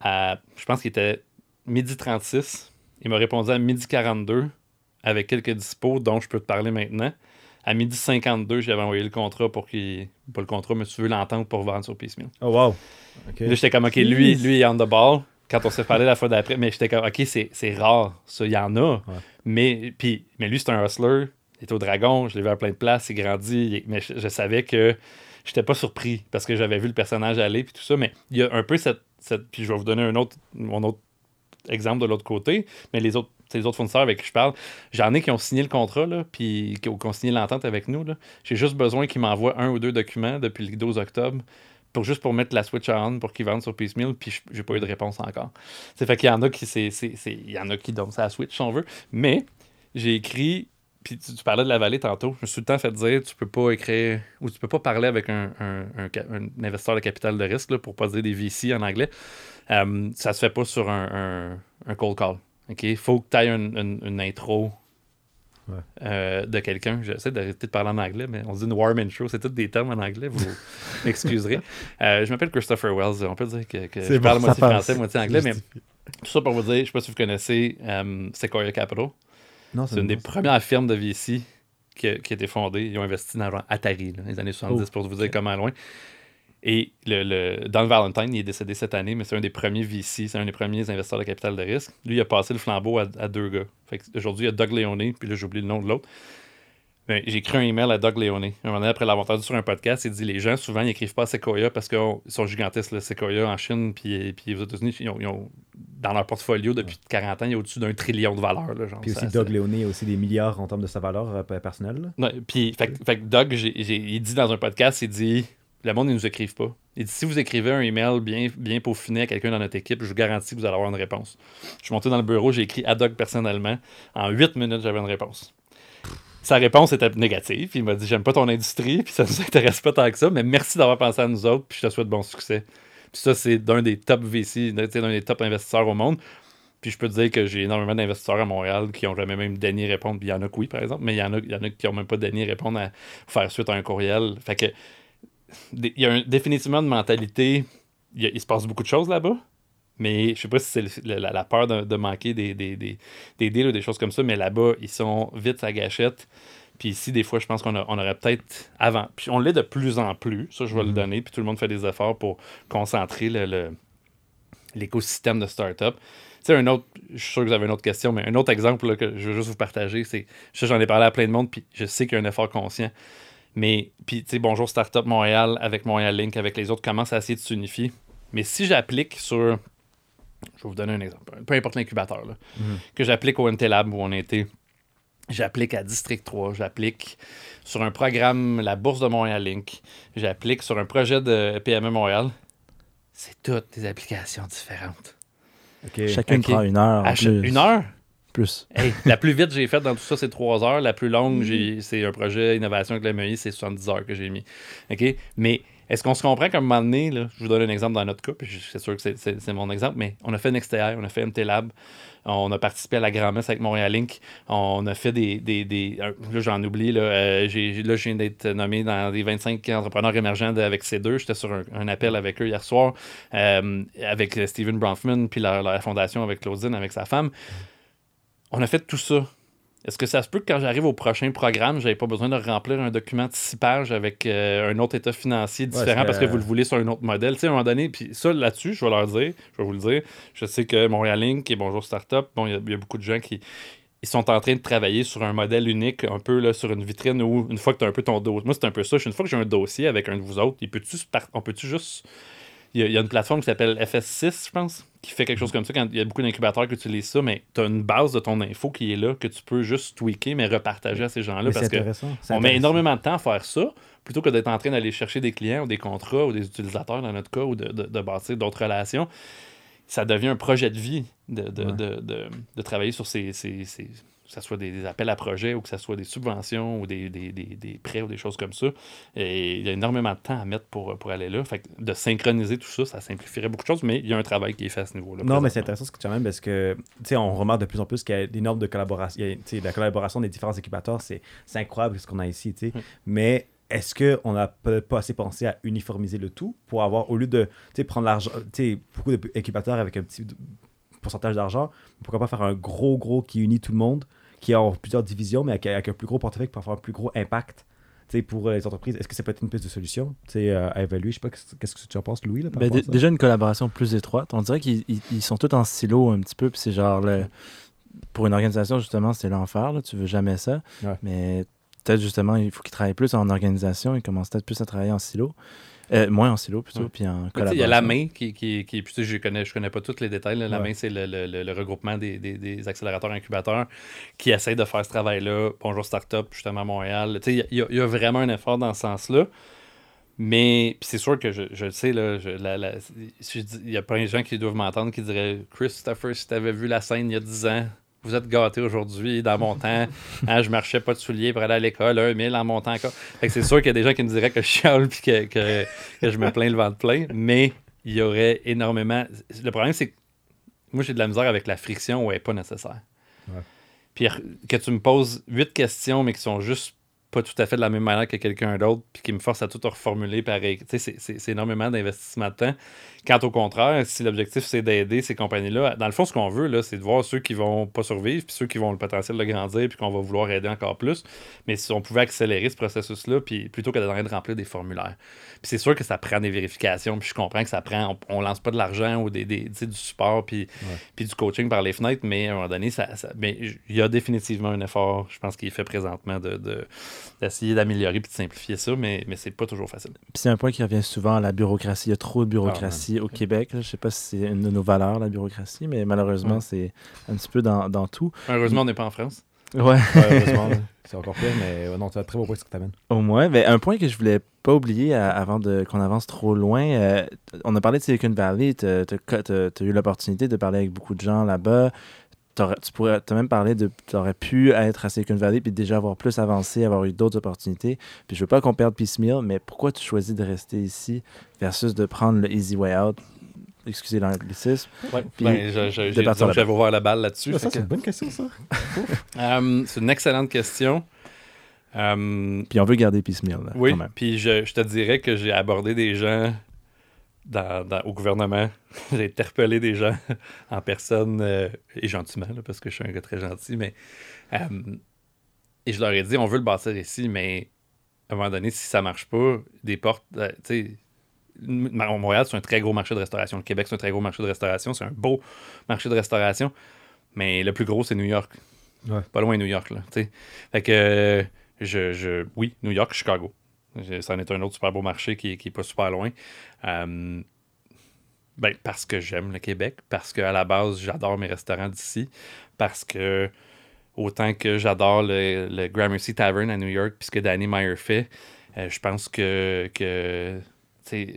à. Je pense qu'il était midi 36. Il m'a répondu à midi 42 avec quelques dispos dont je peux te parler maintenant. À midi 52, j'avais envoyé le contrat pour qu'il. Pas le contrat, mais tu veux l'entente pour vendre sur Piecemeal. Oh, wow. Là, j'étais comme, OK, lui, lui, il est on the ball. Quand on s'est parlé la fois d'après, mais j'étais comme, OK, c'est c'est rare, ça, il y en a. Mais, puis, mais lui, c'est un hustler. Il est au Dragon, je l'ai vu à plein de places, il grandit. il mais je, je savais que j'étais pas surpris parce que j'avais vu le personnage aller, puis tout ça. Mais il y a un peu cette. cette puis je vais vous donner un autre, mon autre exemple de l'autre côté. Mais les autres, les autres fournisseurs avec qui je parle, j'en ai qui ont signé le contrat, là, puis qui ont, signé l'entente avec nous. J'ai juste besoin qu'ils m'envoient un ou deux documents depuis le 12 octobre pour juste pour mettre la switch on pour qu'ils vendent sur Piecemeal, puis j'ai pas eu de réponse encore. C'est fait qu'il y en a qui c'est, il y en a qui donnent ça à switch si on veut, mais j'ai écrit puis tu, parlais de la vallée tantôt, je me suis tout le temps fait dire tu peux pas écrire ou tu peux pas parler avec un, un investisseur de capital de risque là, pour pas dire des VC en anglais. Euh, ça se fait pas sur un, un- un cold call. Il faut que tu aies une, une- une intro Ouais. euh, de quelqu'un. J'essaie d'arrêter de parler en anglais, mais on dit une warm intro. C'est tous des termes en anglais, vous m'excuserez. Euh, je m'appelle Christopher Wells. On peut dire que, je parle moitié français, moitié anglais, mais tout ça pour vous dire, je sais pas si vous connaissez Sequoia Capital. C'est une des premières firmes de VC qui a, qui a été fondée. Ils ont investi dans Atari, là, les années 70, Oh, pour vous dire ok. comment loin. Et le, le, Don Valentine, il est décédé cette année, mais c'est un des premiers VC, c'est un des premiers investisseurs de capital de risque. Lui, il a passé le flambeau à, à deux gars. Fait Aujourd'hui, il y a Doug Leone, puis là, j'ai oublié le nom de l'autre. Ben, j'ai écrit un email à Doug Leone. Un moment donné, après l'avoir entendu sur un podcast, il dit les gens, souvent, ils écrivent pas à Sequoia parce qu'ils sont gigantesques, là, Sequoia en Chine, puis, puis aux États-Unis, ils ont, ils ont- dans leur portfolio, depuis 40 ans, il y a au-dessus d'un trillion de valeurs. Là, genre, Puis aussi, Ça- Doug Leone a aussi des milliards en termes de sa valeur euh, personnelle. puis, fait, fait Doug, il dit dans un podcast, il dit le monde, ils nous écrivent pas. Il dit si vous écrivez un email bien, bien peaufiné à quelqu'un dans notre équipe, je vous garantis que vous allez avoir une réponse. Je suis monté dans le bureau, j'ai écrit à Doug personnellement. En 8 minutes, j'avais une réponse. Sa réponse était négative. Il m'a dit J'aime pas ton industrie, puis ça nous intéresse pas tant que ça, mais merci d'avoir pensé à nous autres, puis je te souhaite bon succès. Puis ça, c'est d'un des top VC, d'un des top investisseurs au monde. Puis je peux te dire que j'ai énormément d'investisseurs à Montréal qui ont jamais même daigné répondre. Il y en a que oui, par exemple, mais il y en a, qui ont même pas daigné répondre à faire suite à un courriel. Fait que il y a un- définitivement une mentalité. Il, y a- il se passe beaucoup de choses là-bas. Mais je sais pas si c'est la, la peur de, de manquer des, des, des, des deals ou des choses comme ça, mais là-bas, ils sont vite à gâchette. Puis ici, des fois, je pense qu'on on aurait peut-être avant. Puis on l'est de plus en plus, ça, je vais le donner. Puis tout le monde fait des efforts pour concentrer le- le, l'écosystème de start-up. Tu sais, un autre, je suis sûr que vous avez une autre question, mais un autre exemple là, que je veux juste vous partager, c'est, j'en ai parlé à plein de monde, puis je sais qu'il y a un effort conscient. Mais, puis, tu sais, bonjour Startup Montréal, avec Montréal Link, avec les autres, commencent à essayer de s'unifier. Mais si j'applique sur, je vais vous donner un exemple, peu importe l'incubateur, là, que j'applique au NT Lab où on a été, j'applique à District 3, j'applique sur un programme, la Bourse de Montréal Link, j'applique sur un projet de PME Montréal, c'est toutes des applications différentes. Ok. Chacune Ok. prend une heure. en plus. une heure? La plus vite j'ai faite dans tout ça, c'est 3 heures. La plus longue, c'est un projet innovation avec l'MEI, c'est 70 heures que j'ai mis. OK? Mais est-ce qu'on se comprend qu'à un moment donné, je vous donne un exemple dans notre cas, puis c'est sûr que c'est- mon exemple, mais on a fait NextAI, on a fait MT Lab, on a participé à la grand-messe avec Montréal Link, on a fait des. des, des- là, j'en oublie, là, euh, là, je viens d'être nommé dans les 25 entrepreneurs émergents avec ces deux. J'étais sur un, appel avec eux hier soir, euh, avec Steven Bronfman, puis la, la fondation avec Claudine, avec sa femme. On a fait tout ça. Est-ce que ça se peut que quand j'arrive au prochain programme, j'avais pas besoin de remplir un document de six pages avec euh, un autre état financier différent parce que vous le voulez sur un autre modèle? Tu sais, à un moment donné, puis ça, là-dessus, je vais leur dire, je vais vous le dire, je sais que Montréal Link et Bonjour Startup, bon, il y a- il y, a beaucoup de gens qui ils sont en train de travailler sur un modèle unique, un peu là, sur une vitrine où, une fois que tu as un peu ton dossier, moi, c'est un peu ça, une fois que j'ai un dossier avec un de vous autres, il peut-tu se par- on peut-tu juste il y, a, il y a une plateforme qui s'appelle FS6, je pense, qui fait quelque chose comme ça. Quand il y a beaucoup d'incubateurs qui utilisent ça, mais tu as une base de ton info qui est là, que tu peux juste tweaker, mais repartager à ces gens-là. Parce que on met énormément de temps à faire ça, plutôt que d'être en train d'aller chercher des clients ou des contrats ou des utilisateurs dans notre cas, ou de, de, de bâtir d'autres relations. Ça devient un projet de vie de, de, Ouais. de, travailler sur ces, ces, ces- ce soit des, des appels à projets ou que ce soit des subventions ou des, des, des- des prêts ou des choses comme ça. Et il y a énormément de temps à mettre pour, pour aller là. Fait que de synchroniser tout ça, ça simplifierait beaucoup de choses, mais il y a un travail qui est fait à ce niveau-là. Non, mais c'est intéressant ce que tu as même parce que, on remarque de plus en plus qu'il y a des normes de collaboration. a, la collaboration des différents incubateurs, c'est incroyable ce qu'on a ici. Mm. Mais est-ce qu'on n'a pas assez pensé à uniformiser le tout pour avoir, au lieu de, prendre l'argent, beaucoup d'incubateurs avec un petit pourcentage d'argent, pourquoi pas faire un gros, gros qui unit tout le monde, qui a plusieurs divisions, mais avec, avec un plus gros portefeuille pour avoir un plus gros impact. pour euh, les entreprises, est-ce que ça peut être une piste de solution euh, à évaluer? Je sais pas, qu'est-ce que tu en penses, Louis? Là, par Ben, à ça? déjà une collaboration plus étroite. On dirait qu'ils ils- ils sont tous en silo un petit peu. Puis c'est genre, le- pour une organisation, justement, c'est l'enfer. Tu veux jamais ça. Ouais. Mais peut-être justement, il faut qu'ils travaillent plus en organisation. Ils commencent peut-être plus à travailler en silo. Euh, moins en silo plutôt, Ouais. puis en collaboration. Il y a la main qui, qui, puis je connais, je connais pas tous les détails. là. La Ouais. main, c'est le, le- regroupement des, des- des accélérateurs incubateurs qui essaie de faire ce travail-là. Bonjour Startup, justement à Montréal. Il y, a- il y a vraiment un effort dans ce sens-là. Mais c'est sûr que je, je le sais, là, je- la- la- je dis- il y a plein de gens qui doivent m'entendre qui diraient Christopher, si tu avais vu la scène il y a 10 ans, vous êtes gâté aujourd'hui. Dans mon temps, hein, je marchais pas de souliers pour aller à l'école, un mille en montant encore. C'est sûr qu'il y a des gens qui me diraient que je chiale puis que, que, que je me plains le ventre plein, mais il y aurait énormément. Le problème, c'est que moi, j'ai de la misère avec la friction où elle n'est pas nécessaire. Ouais. Puis que tu me poses huit questions, mais qui sont juste pas tout à fait de la même manière que quelqu'un d'autre, puis qui me force à tout reformuler pareil. Tu sais, c'est énormément d'investissement de temps. Quand au contraire, si l'objectif c'est d'aider ces compagnies-là, dans le fond, ce qu'on veut, là, c'est de voir ceux qui vont pas survivre, puis ceux qui vont le potentiel de grandir, puis qu'on va vouloir aider encore plus. Mais si on pouvait accélérer ce processus-là, puis plutôt que d'être de remplir des formulaires. Puis c'est sûr que ça prend des vérifications, puis je comprends que ça prend, on, on lance pas de l'argent ou des, du support, puis, puis du coaching par les fenêtres, mais à un moment donné, ça, ça- mais il y a définitivement un effort, je pense, qui est fait présentement de, de- d'essayer d'améliorer puis de simplifier ça, mais, mais c'est pas toujours facile. Puis c'est un point qui revient souvent, la bureaucratie. Il y a trop de bureaucratie au Québec. là. Je sais pas si c'est une de nos valeurs, la bureaucratie, mais malheureusement, Ouais. c'est un petit peu dans, dans tout. Heureusement, on n'est pas en France. Ouais. Ouais, heureusement, c'est encore pire, mais ouais, non, tu as un très beau point ce que tu amènes. Au moins, ben, un point que je voulais pas oublier à- avant de, qu'on avance trop loin, euh, on a parlé de Silicon Valley, tu as eu l'opportunité de parler avec beaucoup de gens là-bas. Tu pourrais as même parlé de tu aurais pu être à Silicon Valley puis déjà avoir plus avancé, avoir eu d'autres opportunités. Puis je veux pas qu'on perde Piecemeal, mais pourquoi tu choisis de rester ici versus de prendre le easy way out? Excusez l'anglicisme. Ouais. Puis Ben, j'avais ouvert la balle là-dessus. c'est une bonne question, ça. Euh, c'est une excellente question. Euh, Puis on veut garder Piecemeal, là, oui, quand même. puis je, je te dirais que j'ai abordé des gens dans, dans- au gouvernement. j'ai interpellé des gens en personne, euh, et gentiment, là, parce que je suis un gars très gentil, mais... euh, et je leur ai dit, on veut le bâtir ici, mais à un moment donné, si ça marche pas, des portes... euh, tu sais, M- Montréal, c'est un très gros marché de restauration. Le Québec, c'est un très gros marché de restauration. C'est un beau marché de restauration. Mais le plus gros, c'est New York. Ouais. Pas loin de New York, là. Fait que, euh, je, je, oui, New York, Chicago. Je- Ça en est un autre super beau marché qui, qui est pas super loin. Euh, ben, parce que j'aime le Québec, parce qu'à la base, j'adore mes restaurants d'ici, parce que autant que j'adore le, le Gramercy Tavern à New York, puisque Danny Meyer fait, euh, je pense que, que euh,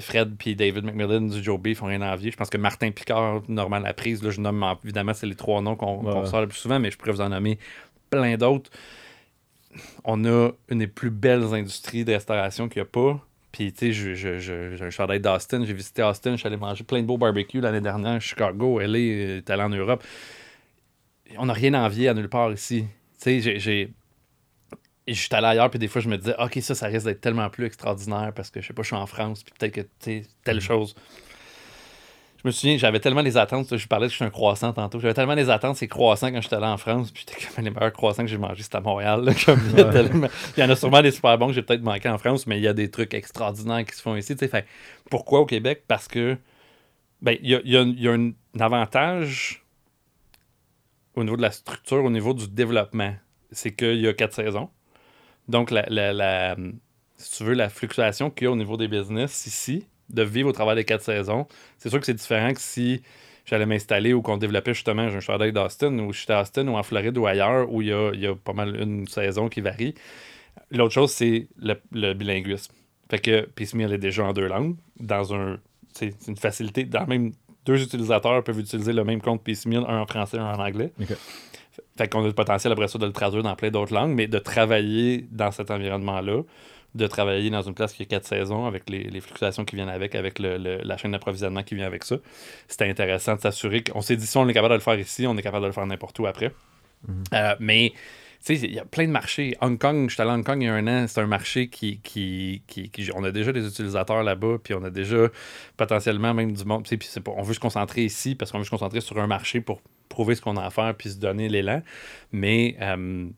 Fred puis David McMillan du Joe B font rien à envier. Je pense que Martin Picard, Norman Laprise, là, je nomme en- évidemment, c'est les trois noms qu'on Ouais, sort le plus souvent, mais je pourrais vous en nommer plein d'autres. On a une des plus belles industries de restauration qu'il n'y a pas. Puis, tu sais, je- je- je- j'ai un chandail d'Austin. J'ai visité Austin. Je suis allé manger plein de beaux barbecues l'année dernière. Chicago, LA, euh, t'es allé en Europe. On n'a rien à envier à nulle part ici. Tu sais, j'ai- Je suis allé ailleurs, puis des fois, je me disais, OK, ça, ça risque d'être tellement plus extraordinaire parce que, je sais pas, je suis en France, puis peut-être que, tu sais, telle chose. Je me souviens, j'avais tellement les attentes. Je parlais que je suis un croissant tantôt. J'avais tellement les attentes, ces croissants, quand j'étais allé en France. Puis j'étais comme les meilleurs croissants que j'ai mangés, c'était à Montréal. là, comme il, y a tellement- il y en a sûrement des super bons que j'ai peut-être manqué en France, mais il y a des trucs extraordinaires qui se font ici. Fait, pourquoi au Québec? Parce que ben, il y a, il y a- il y a un avantage au niveau de la structure, au niveau du développement. C'est qu'il y a quatre saisons. Donc, la, la- la- si tu veux, la fluctuation qu'il y a au niveau des business ici, de vivre au travers des quatre saisons, c'est sûr que c'est différent que si j'allais m'installer ou qu'on développait justement, j'ai un chandail d'Austin, ou je suis à Austin ou en Floride ou ailleurs, où il y a, il y a pas mal une saison qui varie. L'autre chose, c'est le, le bilinguisme. Fait que Piecemeal est déjà en deux langues, dans un. C'est une facilité. Dans même deux utilisateurs peuvent utiliser le même compte Piecemeal, un en français, un en anglais. Fait qu'on a le potentiel après ça de le traduire dans plein d'autres langues, mais de travailler dans cet environnement-là, de travailler dans une place qui a quatre saisons avec les, les fluctuations qui viennent avec, avec le, le- la chaîne d'approvisionnement qui vient avec ça. C'était intéressant de s'assurer qu'on s'est dit si on est capable de le faire ici, on est capable de le faire n'importe où après. Euh, mais tu sais, il y a plein de marchés. Hong Kong, je suis allé à Hong Kong il y a un an, c'est un marché qui, qui, qui, qui- On a déjà des utilisateurs là-bas, puis on a déjà potentiellement même du monde. tu sais, Puis c'est pas, on veut se concentrer ici parce qu'on veut se concentrer sur un marché pour prouver ce qu'on a à faire puis se donner l'élan. Mais euh,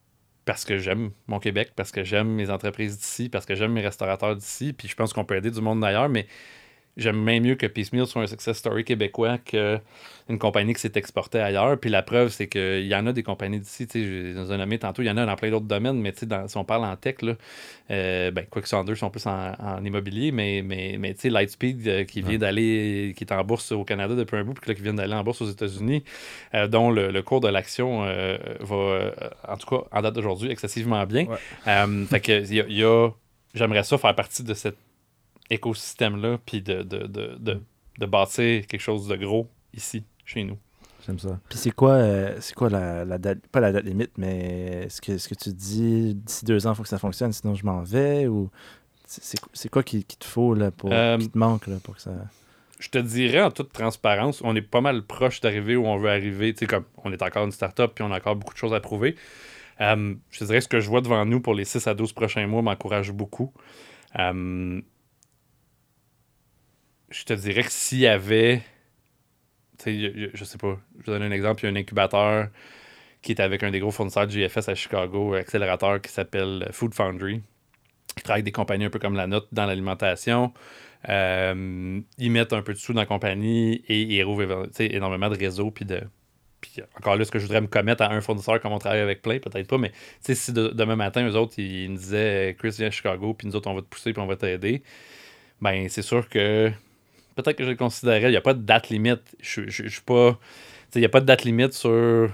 parce que j'aime mon Québec, parce que j'aime mes entreprises d'ici, parce que j'aime mes restaurateurs d'ici, puis je pense qu'on peut aider du monde d'ailleurs, mais j'aime bien mieux que Piecemeal soit un success story québécois qu'une compagnie qui s'est exportée ailleurs. Puis la preuve, c'est qu'il y en a des compagnies d'ici, tu sais, je les ai nommé tantôt, il y en a dans plein d'autres domaines, mais tu sais, dans- si on parle en tech, là, euh, ben, quoi que sont deux sont plus en, en immobilier, mais, mais, mais tu sais, Lightspeed euh, qui vient d'aller, qui est en bourse au Canada depuis un bout, puis là, qui vient d'aller en bourse aux États-Unis, euh, dont le, le cours de l'action va, en tout cas, en date d'aujourd'hui, excessivement bien. Ouais. Fait que il y a, il y a- j'aimerais ça faire partie de cet écosystème-là, puis de, de, de, de, de bâtir quelque chose de gros ici, chez nous. J'aime ça. Puis c'est quoi, euh, c'est quoi la, la date, pas la date limite, mais est-ce que, est-ce que tu dis d'ici deux ans, il faut que ça fonctionne, sinon je m'en vais ou c'est, quoi qu'il te faut là, pour, Euh, qui te manque là, pour que ça. Je te dirais en toute transparence, on est pas mal proche d'arriver où on veut arriver. Tu sais, comme on est encore une start-up puis on a encore beaucoup de choses à prouver. Euh, je te dirais que ce que je vois devant nous pour les 6 à 12 prochains mois m'encourage beaucoup. Euh, je te dirais que s'il y avait. A- je sais pas, je vais donner un exemple. Il y a un incubateur qui est avec un des gros fournisseurs de GFS à Chicago, un accélérateur qui s'appelle Food Foundry. Qui travaille avec des compagnies un peu comme la nôtre dans l'alimentation. Euh, ils mettent un peu de sous dans la compagnie et ils rouvrent énormément de réseaux. Puis de. Puis encore là, est-ce que je voudrais me commettre à un fournisseur comme on travaille avec plein Peut-être pas, mais si de- demain matin, eux autres, ils me disaient Chris, viens à Chicago, puis nous autres, on va te pousser, puis on va t'aider, ben c'est sûr que peut-être que je le considérais. Il n'y a pas de date limite. Je je- je suis pas. Il n'y a pas de date limite sur.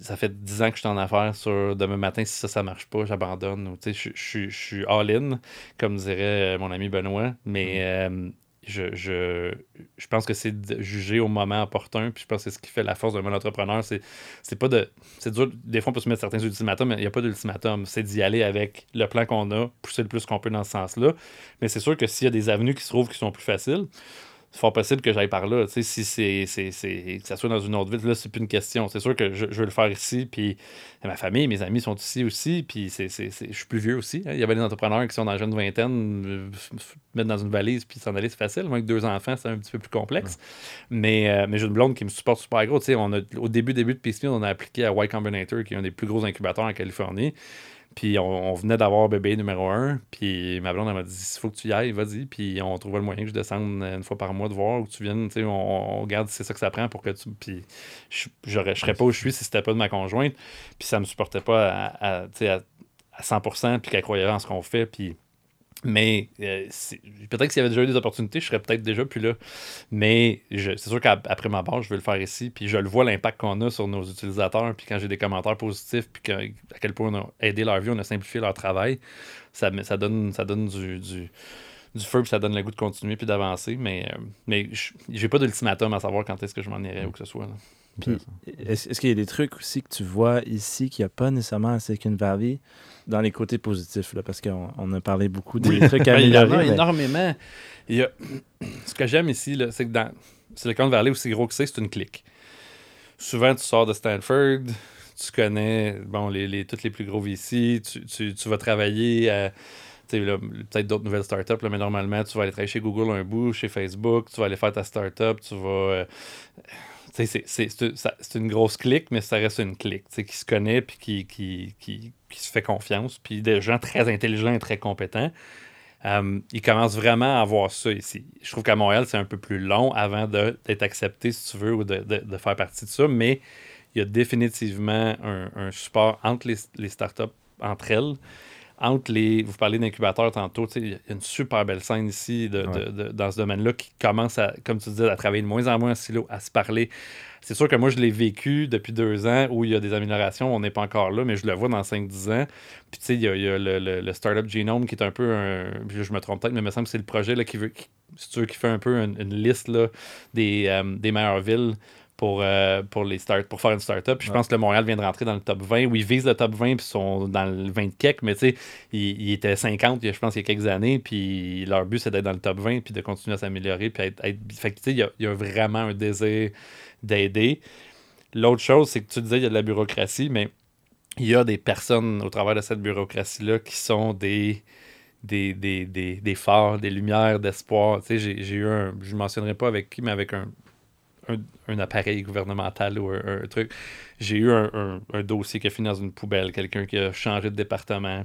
Ça fait 10 ans que je suis en affaires sur demain matin, si ça, ça marche pas, j'abandonne. Je je- je- je suis all-in, comme dirait euh, mon ami Benoît. Mais euh, je, je, je pense que c'est de juger au moment opportun. Puis je pense que c'est ce qui fait la force d'un bon entrepreneur. C'est c'est pas de. C'est dur. Des fois, on peut se mettre certains ultimatums, mais il n'y a pas d'ultimatum. C'est d'y aller avec le plan qu'on a, pousser le plus qu'on peut dans ce sens-là. Mais c'est sûr que s'il y a des avenues qui se trouvent qui sont plus faciles, c'est fort possible que j'aille par là. Tu sais, si c'est, c'est, c'est- que ça soit dans une autre ville, là, c'est plus une question. C'est sûr que je, je veux le faire ici, puis ma famille, mes amis sont ici aussi, puis c'est, c'est, c'est- je suis plus vieux aussi. hein. Il y avait des entrepreneurs qui sont dans la jeune vingtaine, euh, mettre dans une valise, puis s'en aller, c'est facile. Moi, avec deux enfants, c'est un petit peu plus complexe. Mais, euh, mais j'ai une blonde qui me supporte super gros. Tu sais, on a, au début, début de Peace on a appliqué à Y Combinator, qui est un des plus gros incubateurs en Californie. Puis on, on venait d'avoir bébé numéro un. Puis ma blonde, elle m'a dit il faut que tu y ailles, vas-y. Puis on trouvait le moyen que je descende une fois par mois de voir où tu viennes. Tu sais, on, on regarde si c'est ça que ça prend pour que tu. Puis je je serais pas où je suis si c'était pas de ma conjointe. Puis ça me supportait pas à, à, à, à 100%, puis qu'elle croyait en ce qu'on fait. Puis. Mais euh, peut-être que s'il y avait déjà eu des opportunités, je serais peut-être déjà plus là. Mais c'est sûr qu'après ma base, je vais le faire ici. Puis je le vois l'impact qu'on a sur nos utilisateurs. Puis quand j'ai des commentaires positifs, puis à quel point on a aidé leur vie, on a simplifié leur travail, ça, ça donne, ça donne du, du, feu, puis ça donne le goût de continuer, puis d'avancer. Mais, euh, mais j'ai pas d'ultimatum à savoir quand est-ce que je m'en irai ou que ce soit. est-ce, qu'il y a des trucs aussi que tu vois ici qu'il n'y a pas nécessairement à Silicon Valley dans les côtés positifs? Là, parce qu'on on a parlé beaucoup des trucs à Ben, il y en a mais- énormément. Il y a... Ce que j'aime ici, c'est que dans Silicon Valley, aussi gros que c'est, c'est une clique. Souvent, tu sors de Stanford, tu connais bon, les, les, tous les plus gros VC, tu, tu, tu vas travailler à peut-être d'autres nouvelles startups, là, mais normalement, tu vas aller travailler chez Google un bout, chez Facebook, tu vas aller faire ta startup, tu vas. euh, c'est- une grosse clique, mais ça reste une clique qui se connaît puis qui, qui, qui, qui se fait confiance. Puis des gens très intelligents et très compétents. Euh, ils commencent vraiment à avoir ça ici. Je trouve qu'à Montréal, c'est un peu plus long avant d'être accepté, si tu veux, ou de, de- de faire partie de ça, mais il y a définitivement un, un support entre les, les startups, entre elles, entre les. Vous parlez d'incubateurs tantôt, il y a une super belle scène ici de, de- Ouais. de- dans ce domaine-là qui commence à, comme tu disais, à travailler de moins en moins en silo, à se parler. C'est sûr que moi, je l'ai vécu depuis deux ans où il y a des améliorations, on n'est pas encore là, mais je le vois dans 5-10 ans. Puis tu sais, il y a, il y a le, le- le Startup Genome qui est un peu un. Je je me trompe peut-être, mais il me semble que c'est le projet là, qui veut. qui- si tu veux, qui fait un peu une, une liste là, des, euh, des meilleures villes pour, euh, pour, les start, pour faire une start-up. Puis Je pense que le Montréal vient de rentrer dans le top 20, où ils visent le top 20 puis sont dans le 20 de mais tu sais, ils, ils, étaient 50, je pense, il y a quelques années, puis leur but, c'est d'être dans le top 20 puis de continuer à s'améliorer. Puis être, être... Fait que, tu sais, il y a, il y a vraiment un désir d'aider. L'autre chose, c'est que tu disais, il y a de la bureaucratie, mais il y a des personnes au travers de cette bureaucratie-là qui sont des, des, des, des, des phares, des lumières d'espoir. Tu sais, j'ai eu un, je ne mentionnerai pas avec qui, mais avec un, un, appareil gouvernemental ou un, truc. J'ai eu un, dossier qui a fini dans une poubelle, quelqu'un qui a changé de département,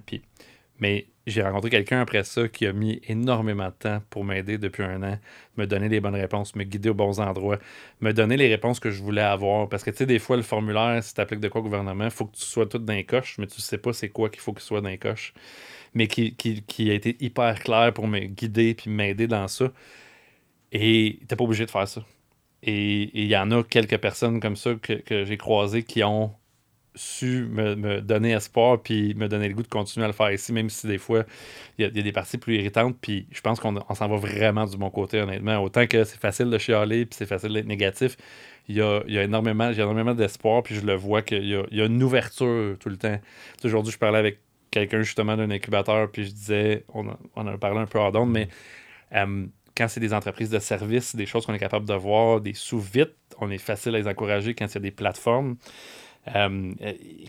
mais j'ai rencontré quelqu'un après ça qui a mis énormément de temps pour m'aider depuis un an, me donner les bonnes réponses, me guider aux bons endroits, me donner les réponses que je voulais avoir. Parce que tu sais, des fois, le formulaire, si tu appliques de quoi au gouvernement, il faut que tu sois tout d'un coche, mais tu sais pas c'est quoi qu'il faut qu'il soit d'un coche. Mais qui, qui, a été hyper clair pour me guider puis m'aider dans ça. Et t'es pas obligé de faire ça. Et il y en a quelques personnes comme ça que, que j'ai croisées qui ont su me, donner espoir puis me donner le goût de continuer à le faire ici, même si des fois il y, a des parties plus irritantes. Puis je pense qu'on s'en va vraiment du bon côté, honnêtement. Autant que c'est facile de chialer puis c'est facile d'être négatif, il y a, énormément, énormément d'espoir. Puis je le vois qu'il y, a, une ouverture tout le temps. Aujourd'hui, je parlais avec quelqu'un justement d'un incubateur, puis je disais, on, en a parlé un peu hors d'onde, mais euh, quand c'est des entreprises de services, des choses qu'on est capable de voir, des sous-vite, on est facile à les encourager quand il y a des plateformes. Euh,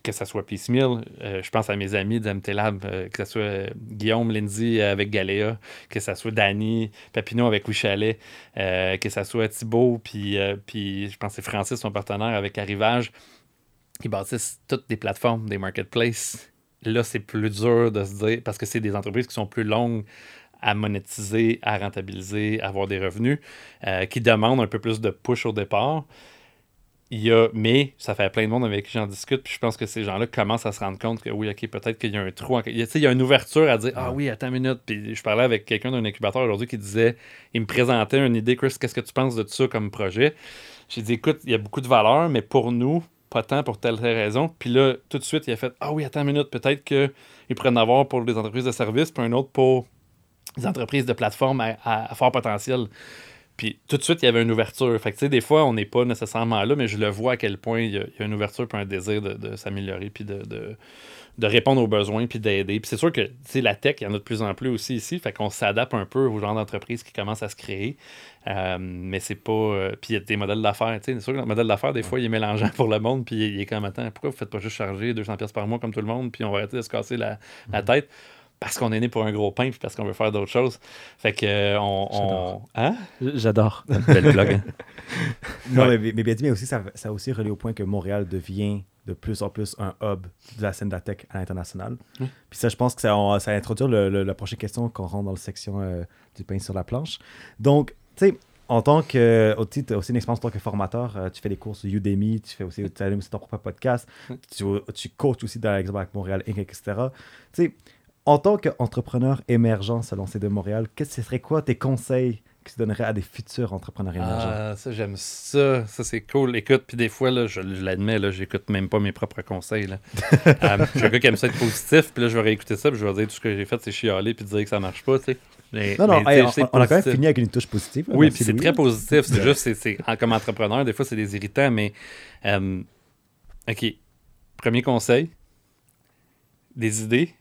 que ce soit Piecemeal, euh, je pense à mes amis d'MTLab, euh, que ce soit Guillaume Lindsay avec Galéa, que ce soit Danny Papineau avec Wichalet, que ce soit Thibaut, puis, puis je pense que c'est Francis, son partenaire, avec Arrivage. Ils bâtissent toutes des plateformes, des marketplaces. Là, c'est plus dur de se dire, parce que c'est des entreprises qui sont plus longues à monétiser, à rentabiliser, à avoir des revenus, qui demandent un peu plus de push au départ il y a, mais ça fait plein de monde avec qui j'en discute, puis je pense que ces gens-là commencent à se rendre compte que oui, ok, peut-être qu'il y a un trou. Il, y a, il y a une ouverture à dire Ah oui, attends une minute. Puis je parlais avec quelqu'un d'un incubateur aujourd'hui qui disait il me présentait une idée, Chris, qu'est-ce que tu penses de ça comme projet? J'ai dit écoute, il y a beaucoup de valeur, mais pour nous, pas tant pour telle raison. Puis là, tout de suite, il a fait Ah oui, attends une minute, peut-être qu'ils pourraient en avoir pour des entreprises de services, puis un autre pour des entreprises de plateforme à fort potentiel. Puis tout de suite, il y avait une ouverture. Fait que, tu sais, des fois, on n'est pas nécessairement là, mais je le vois à quel point il y a, une ouverture puis un désir de, s'améliorer puis de, de, répondre aux besoins puis d'aider. Puis c'est sûr que, tu sais, la tech, il y en a de plus en plus aussi ici. Fait qu'on s'adapte un peu au genre d'entreprise qui commence à se créer. Euh, mais c'est pas. Euh, puis il y a des modèles d'affaires. Tu sais, c'est sûr que le modèle d'affaires, des fois, il est mélangeant pour le monde. Puis il est comme, attends, pourquoi vous faites pas juste charger 200$ par mois comme tout le monde? Puis on va arrêter de se casser la, la mm-hmm. tête? Parce qu'on est né pour un gros pain puis parce qu'on veut faire d'autres choses. Fait que euh, on, Hein? J'adore. Belle blog. Hein? non, mais, mais, bien dit, mais aussi, ça, ça a aussi relié au point que Montréal devient de plus en plus un hub de la scène de la tech à l'international. Puis ça, je pense que ça, ça va introduire le, la prochaine question qu'on rentre dans la section euh, du pain sur la planche. Donc, tu sais, en tant que tu as aussi une expérience en tant que formateur, euh, tu fais des cours sur Udemy, tu fais aussi, tu aussi ton propre podcast, tu, tu coaches aussi dans l'exemple avec Montréal Inc., etc. Tu sais, en tant qu'entrepreneur émergent selon C de Montréal, quest ce serait quoi tes conseils que tu donnerais à des futurs entrepreneurs émergents? Ah, ça, j'aime ça. Ça, c'est cool. Écoute, puis des fois, là, je, l'admets, là, j'écoute même pas mes propres conseils. Là. je suis un gars qui aime ça être positif, puis là, je vais réécouter ça, puis je vais dire tout ce que j'ai fait, c'est chialer, puis dire que ça marche pas, tu sais. non, non, on, a quand même fini avec une touche positive. oui, puis c'est très positif. C'est juste, c'est, comme entrepreneur, des fois, c'est des irritants, mais. Euh, OK. Premier conseil des idées,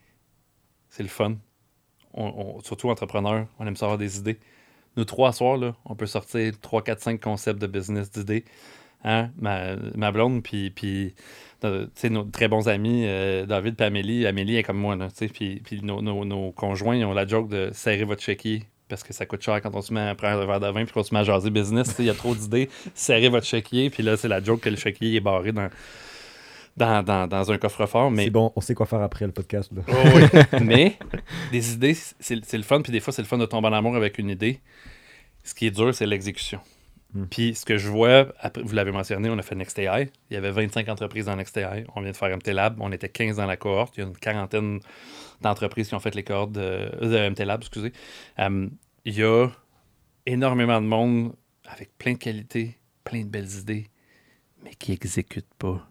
c'est le fun. surtout entrepreneur, on aime savoir des idées. Nous, trois soirs, là, on peut sortir 3, 4, 5 concepts de business, d'idées. Hein? Ma, ma blonde, puis, puis nos très bons amis, euh, David et Amélie. Amélie est comme moi, là, puis, puis nos, nos, nos, conjoints, ils ont la joke de serrer votre chéquier parce que ça coûte cher quand on se met à prendre un verre de vin puis qu'on se met à jaser business. Il y a trop d'idées. Serrer votre chéquier, puis là, c'est la joke que le chéquier est barré dans dans, dans, dans un coffre-fort. Mais... C'est bon, on sait quoi faire après le podcast. Là. oui. mais des idées, c'est le fun, puis des fois, c'est le fun de tomber en amour avec une idée. Ce qui est dur, c'est l'exécution. Hmm. Puis ce que je vois, après, vous l'avez mentionné, on a fait NextAI. Il y avait 25 entreprises dans NextAI. On vient de faire MTLab. On était 15 dans la cohorte. Il y a une quarantaine d'entreprises qui ont fait les cohortes de, de MTLab. Excusez. Euh, il y a énormément de monde avec plein de qualités, plein de belles idées, mais qui n'exécutent pas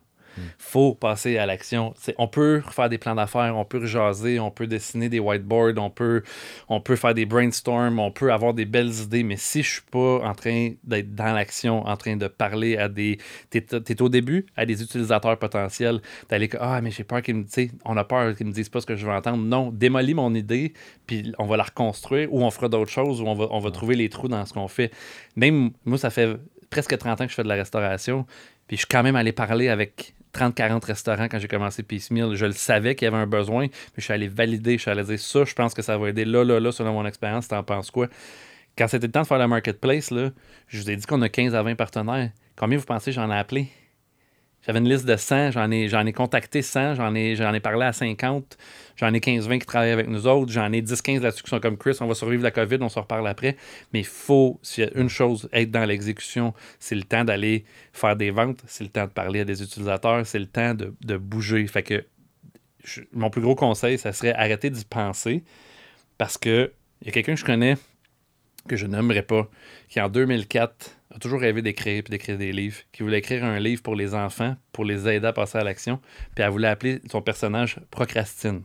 faut passer à l'action. On peut faire des plans d'affaires, on peut jaser, on peut dessiner des whiteboards, on peut, on peut faire des brainstorms, on peut avoir des belles idées, mais si je suis pas en train d'être dans l'action, en train de parler à des... T'es es au début, à des utilisateurs potentiels, d'aller que, ah, mais j'ai peur qu'ils me... sais, on a peur qu'ils me disent pas ce que je veux entendre. Non, démolis mon idée, puis on va la reconstruire, ou on fera d'autres choses, ou on va, on va trouver les trous dans ce qu'on fait. Même, moi, ça fait presque 30 ans que je fais de la restauration, puis je suis quand même allé parler avec 30-40 restaurants quand j'ai commencé Piecemeal. Je le savais qu'il y avait un besoin, mais je suis allé valider, je suis allé dire ça, je pense que ça va aider là, là, là, selon mon expérience, t'en penses quoi? Quand c'était le temps de faire la marketplace, là, je vous ai dit qu'on a 15 à 20 partenaires. Combien vous pensez j'en ai appelé? J'avais une liste de 100, j'en ai, j'en ai contacté 100, j'en ai, j'en ai parlé à 50, j'en ai 15-20 qui travaillent avec nous autres, j'en ai 10-15 là-dessus qui sont comme Chris, on va survivre la COVID, on se reparle après. Mais il faut, s'il y a une chose, être dans l'exécution, c'est le temps d'aller faire des ventes, c'est le temps de parler à des utilisateurs, c'est le temps de, de bouger. Fait que mon plus gros conseil, ça serait arrêter d'y penser parce que il y a quelqu'un que je connais que je n'aimerais pas, qui en 2004 a toujours rêvé d'écrire puis d'écrire des livres, qui voulait écrire un livre pour les enfants, pour les aider à passer à l'action, puis elle voulait appeler son personnage Procrastine.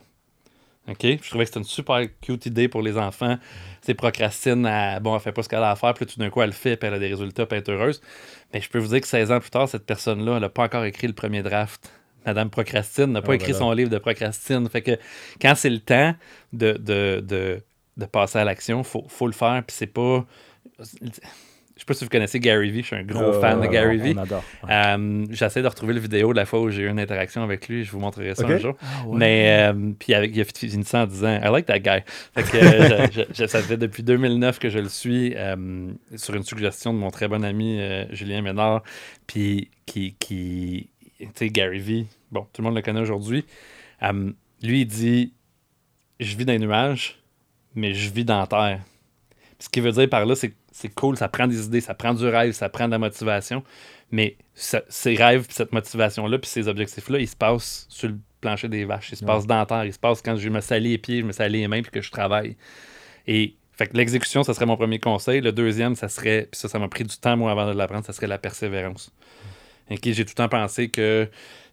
OK? Je trouvais que c'était une super cute idée pour les enfants. C'est procrastine, à, bon, elle fait pas ce qu'elle a à faire, puis tout d'un coup, elle le fait, puis elle a des résultats, puis elle est heureuse. Mais je peux vous dire que 16 ans plus tard, cette personne-là, elle n'a pas encore écrit le premier draft. Madame Procrastine n'a pas Ah, écrit voilà. son livre de Procrastine. Fait que quand c'est le temps de, de, de, de passer à l'action, il faut, faut le faire, puis c'est pas. Je sais pas si vous connaissez Gary Vee, je suis un gros Euh, fan de Gary Vee. Ouais. Euh, J'essaie de retrouver le vidéo de la fois où j'ai eu une interaction avec lui. Je vous montrerai ça un jour. Mais euh, puis avec, il a fini ça en disant I like that guy. Fait que je- je- ça fait depuis 2009 que je le suis sur une suggestion de mon très bon ami Julien Ménard. Puis qui, qui tu sais, Gary Vee, bon, tout le monde le connaît aujourd'hui. Lui, il dit Je vis dans les nuages, mais je vis dans la terre. Ce qu'il veut dire par là, c'est que c'est cool, ça prend des idées, ça prend du rêve, ça prend de la motivation. Mais ces rêves, puis cette motivation-là, puis ces objectifs-là, ils se passent sur le plancher des vaches. Ils se Ouais. passent dans la terre. Ils se passent quand je me salis les pieds, je me salis les mains, puis que je travaille. Et fait que l'exécution, ça serait mon premier conseil. Le deuxième, ça serait, puis ça, ça m'a pris du temps, moi, avant de l'apprendre, ça serait la persévérance. Ok, j'ai tout le temps pensé que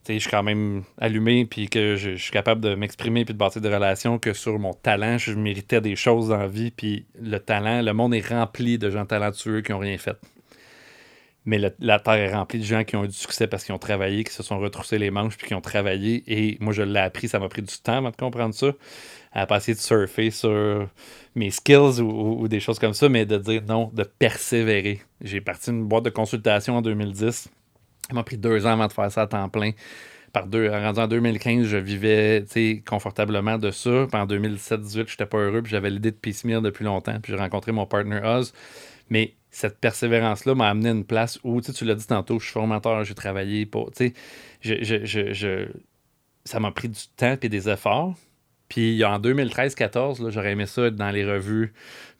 je suis quand même allumé, puis que je, suis capable de m'exprimer, puis de bâtir des relations, que sur mon talent, je méritais des choses dans vie, puis le talent, le monde est rempli de gens talentueux qui n'ont rien fait. Mais la terre est remplie de gens qui ont eu du succès parce qu'ils ont travaillé, qui se sont retroussés les manches, puis qui ont travaillé. Et moi, je l'ai appris, ça m'a pris du temps avant de comprendre ça, à pas essayer de surfer sur mes skills ou, ou- ou des choses comme ça, mais de dire non, de persévérer. J'ai parti une boîte de consultation en 2010. Ça m'a pris deux ans avant de faire ça à temps plein. Par deux, en 2015, je vivais confortablement de ça. Puis en 2017-18, j'étais pas heureux. Puis j'avais l'idée de piecemeal depuis longtemps. Puis j'ai rencontré mon partner Oz. Mais cette persévérance-là m'a amené à une place où, tu l'as dit tantôt, je suis formateur, j'ai travaillé pour. Je, je- ça m'a pris du temps et des efforts. Puis en 2013-14, là, j'aurais aimé ça être dans les revues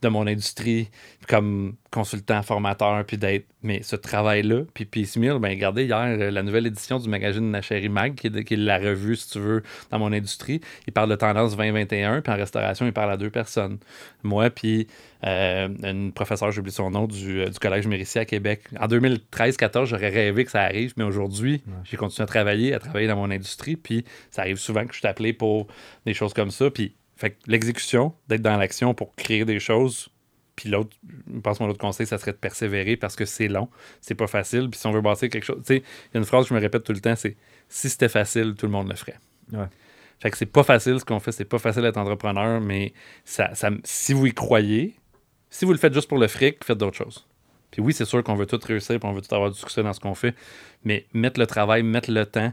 de mon industrie comme consultant, formateur, puis d'être. Mais ce travail-là, puis Piecemeal, ben regardez hier euh, la nouvelle édition du magazine Nacheri Mag, qui est, qui est la revue, si tu veux, dans mon industrie. Il parle de tendance 2021, puis en restauration, il parle à deux personnes. Moi, puis euh, une professeure, j'oublie son nom, du, euh, du Collège Mérici à Québec. En 2013-14, j'aurais rêvé que ça arrive, mais aujourd'hui, j'ai continué à travailler, à travailler dans mon industrie, puis ça arrive souvent que je suis appelé pour des choses comme ça, puis fait que l'exécution, d'être dans l'action pour créer des choses, puis l'autre, je pense que mon autre conseil, ça serait de persévérer parce que c'est long, c'est pas facile. Puis si on veut bâtir quelque chose, tu sais, il y a une phrase que je me répète tout le temps, c'est si c'était facile, tout le monde le ferait. Ouais. Fait que c'est pas facile ce qu'on fait, c'est pas facile d'être entrepreneur, mais ça, ça, si vous y croyez, si vous le faites juste pour le fric, faites d'autres choses. Puis oui, c'est sûr qu'on veut tout réussir, puis on veut tout avoir du succès dans ce qu'on fait, mais mettre le travail, mettre le temps.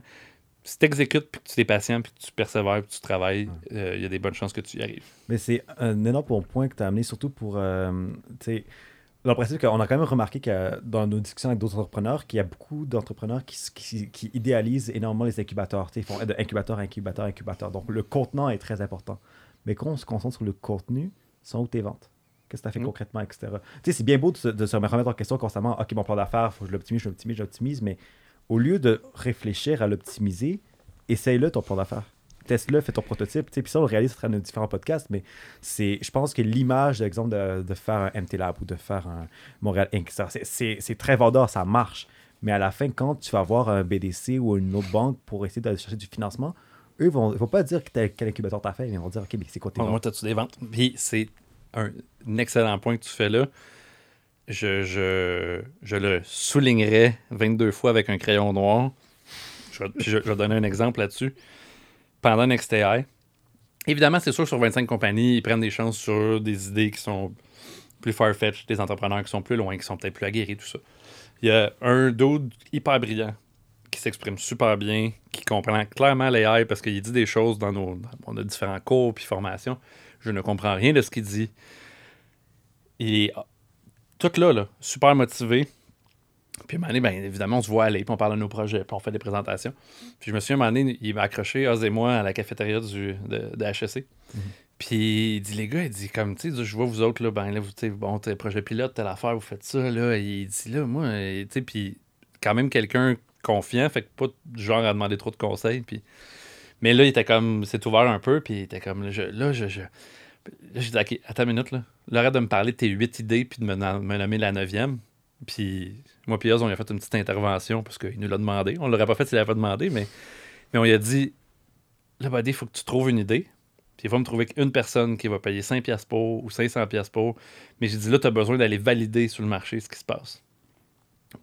Si tu exécutes, puis que tu es patient, puis que tu persévères, puis que tu travailles, euh, il y a des bonnes chances que tu y arrives. Mais c'est un énorme bon point que tu as amené, surtout pour. euh, le principe qu'on a quand même remarqué que dans nos discussions avec d'autres entrepreneurs, qu'il y a beaucoup d'entrepreneurs qui, s- qui, qui idéalisent énormément les incubateurs. Ils font de incubateur, incubateur, incubateur. Donc le contenant est très important. Mais quand on se concentre sur le contenu, sont où tes ventes Qu'est-ce que tu as fait Mm. concrètement, etc. Tu sais, c'est bien beau de se, de se remettre en question constamment. OK, mon plan d'affaires, faut que je l'optimise, je l'optimise, je l'optimise. Mais au lieu de réfléchir à l'optimiser, essaye-le ton plan d'affaires. Teste-le, fais ton prototype. Puis ça, on le réalise à travers nos différents podcasts, mais c'est, je pense que l'image, exemple, de, de faire un MT Lab ou de faire un Montréal Inc., c'est- très vendeur, ça marche. Mais à la fin, quand tu vas voir un BDC ou une autre banque pour essayer de chercher du financement, eux vont, vont pas dire quel incubateur t'as fait, mais ils vont dire, OK, mais c'est quoi tes Bon, moi, ventes? t'as-tu des ventes? Puis c'est un excellent point que tu fais là. Je, je, le soulignerai 22 fois avec un crayon noir. Je, je, vais donner un exemple là-dessus. Pendant NextAI, évidemment, c'est sûr sur 25 compagnies, ils prennent des chances sur des idées qui sont plus far-fetched, des entrepreneurs qui sont plus loin, qui sont peut-être plus aguerris, tout ça. Il y a un dude hyper brillant qui s'exprime super bien, qui comprend clairement l'AI parce qu'il dit des choses dans nos, dans- a différents cours puis formations. Je ne comprends rien de ce qu'il dit. Il est tout là, là, super motivé. Puis à un moment donné, ben, évidemment, on se voit aller, puis on parle de nos projets, puis on fait des présentations. Puis je me souviens, à un moment donné, il m'a accroché, Oz et moi, à la cafétéria du, de, de HEC. Puis il dit, les gars, il dit, comme, tu sais, je vois vous autres, là, ben là, vous, tu sais, bon, t'es projet pilote, telle affaire, vous faites ça, là. Il dit, là, moi, euh, tu sais, puis quand même quelqu'un confiant, fait que pas du genre à demander trop de conseils, puis... Mais là, il était comme, c'est ouvert un peu, puis il était comme, là, je, là, je, je- Là, j'ai dit, OK, attends une minute, là. Arrête de me parler de tes huit idées, puis de me, nom- me nommer la neuvième. Puis moi, puis Oz, on lui a fait une petite intervention, parce qu'il nous l'a demandé. On l'aurait pas fait s'il l'avait pas demandé, mais, on lui a dit, là, il faut que tu trouves une idée. Puis il va me trouver une personne qui va payer 5 piastres pour ou 500 piastres pour. Mais j'ai dit, là, tu as besoin d'aller valider sur le marché ce qui se passe.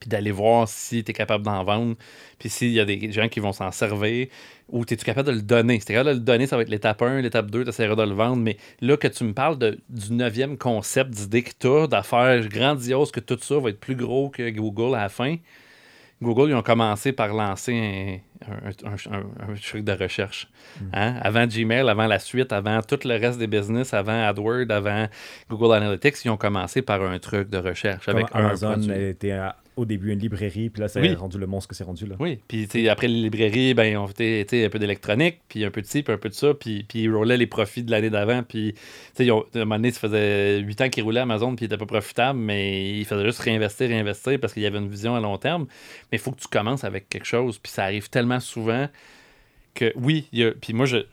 Puis d'aller voir si tu es capable d'en vendre, puis s'il y a des gens qui vont s'en servir, ou es-tu capable de le donner? Si tu capable de le donner, ça va être l'étape 1, l'étape 2, tu essaieras de le vendre. Mais là, que tu me parles de, du neuvième concept d'idée que tu as, d'affaires grandioses, que tout ça va être plus gros que Google à la fin. Google, ils ont commencé par lancer un, un- un- un- un truc de recherche. Hein? Avant Gmail, avant la suite, avant tout le reste des business, avant AdWords, avant Google Analytics, ils ont commencé par un truc de recherche avec un Amazon était au début une librairie, puis là, ça Oui. a rendu le monstre que c'est rendu, là. Oui, puis après les librairies, ben, ont fait un peu d'électronique, puis un peu de ci, puis un peu de ça, puis, puis ils roulaient les profits de l'année d'avant, puis ils ont- à un moment donné, ça faisait 8 ans qu'ils roulaient Amazon, puis ils n'étaient pas profitables, mais ils faisaient juste réinvestir, réinvestir, parce qu'il y avait une vision à long terme. Mais il faut que tu commences avec quelque chose, puis ça arrive tellement souvent que oui, il y a, puis moi, j'ai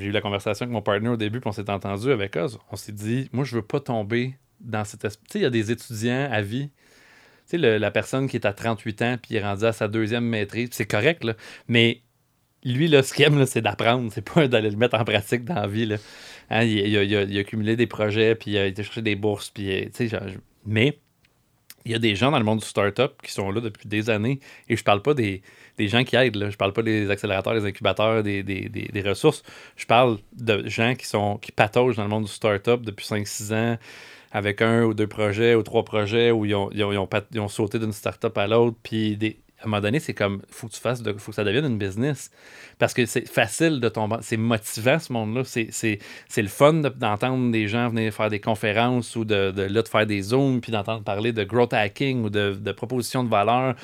eu la conversation avec mon partner au début, puis on s'est entendu avec Oz. On s'est dit, moi, je veux pas tomber dans cet esprit. Tu sais, il y a des étudiants à vie. Sais, la personne qui est à 38 ans, puis est rendu à sa deuxième maîtrise, c'est correct. Mais lui, là, ce qu'il aime, c'est d'apprendre. C'est pas d'aller le mettre en pratique dans la vie, là. Hein, il, a, il accumulé des projets, puis il a été chercher des bourses, puis, euh, mais il y a des gens dans le monde du start-up qui sont là depuis des années, et je parle pas des, gens qui aident, là. je parle pas des accélérateurs, des incubateurs, des ressources, je parle de gens qui sont qui pataugent dans le monde du start-up depuis 5-6 ans, avec un ou deux projets ou trois projets où ils ont, ils ont, ils ont sauté d'une start-up à l'autre, puis des- un moment donné, c'est comme, faut que tu fasses, de, faut que ça devienne une business. Parce que c'est facile de tomber, c'est motivant ce monde-là. C'est, le fun de- d'entendre des gens venir faire des conférences ou de, de, là, de faire des zooms, puis d'entendre parler de growth hacking ou de, de propositions de valeur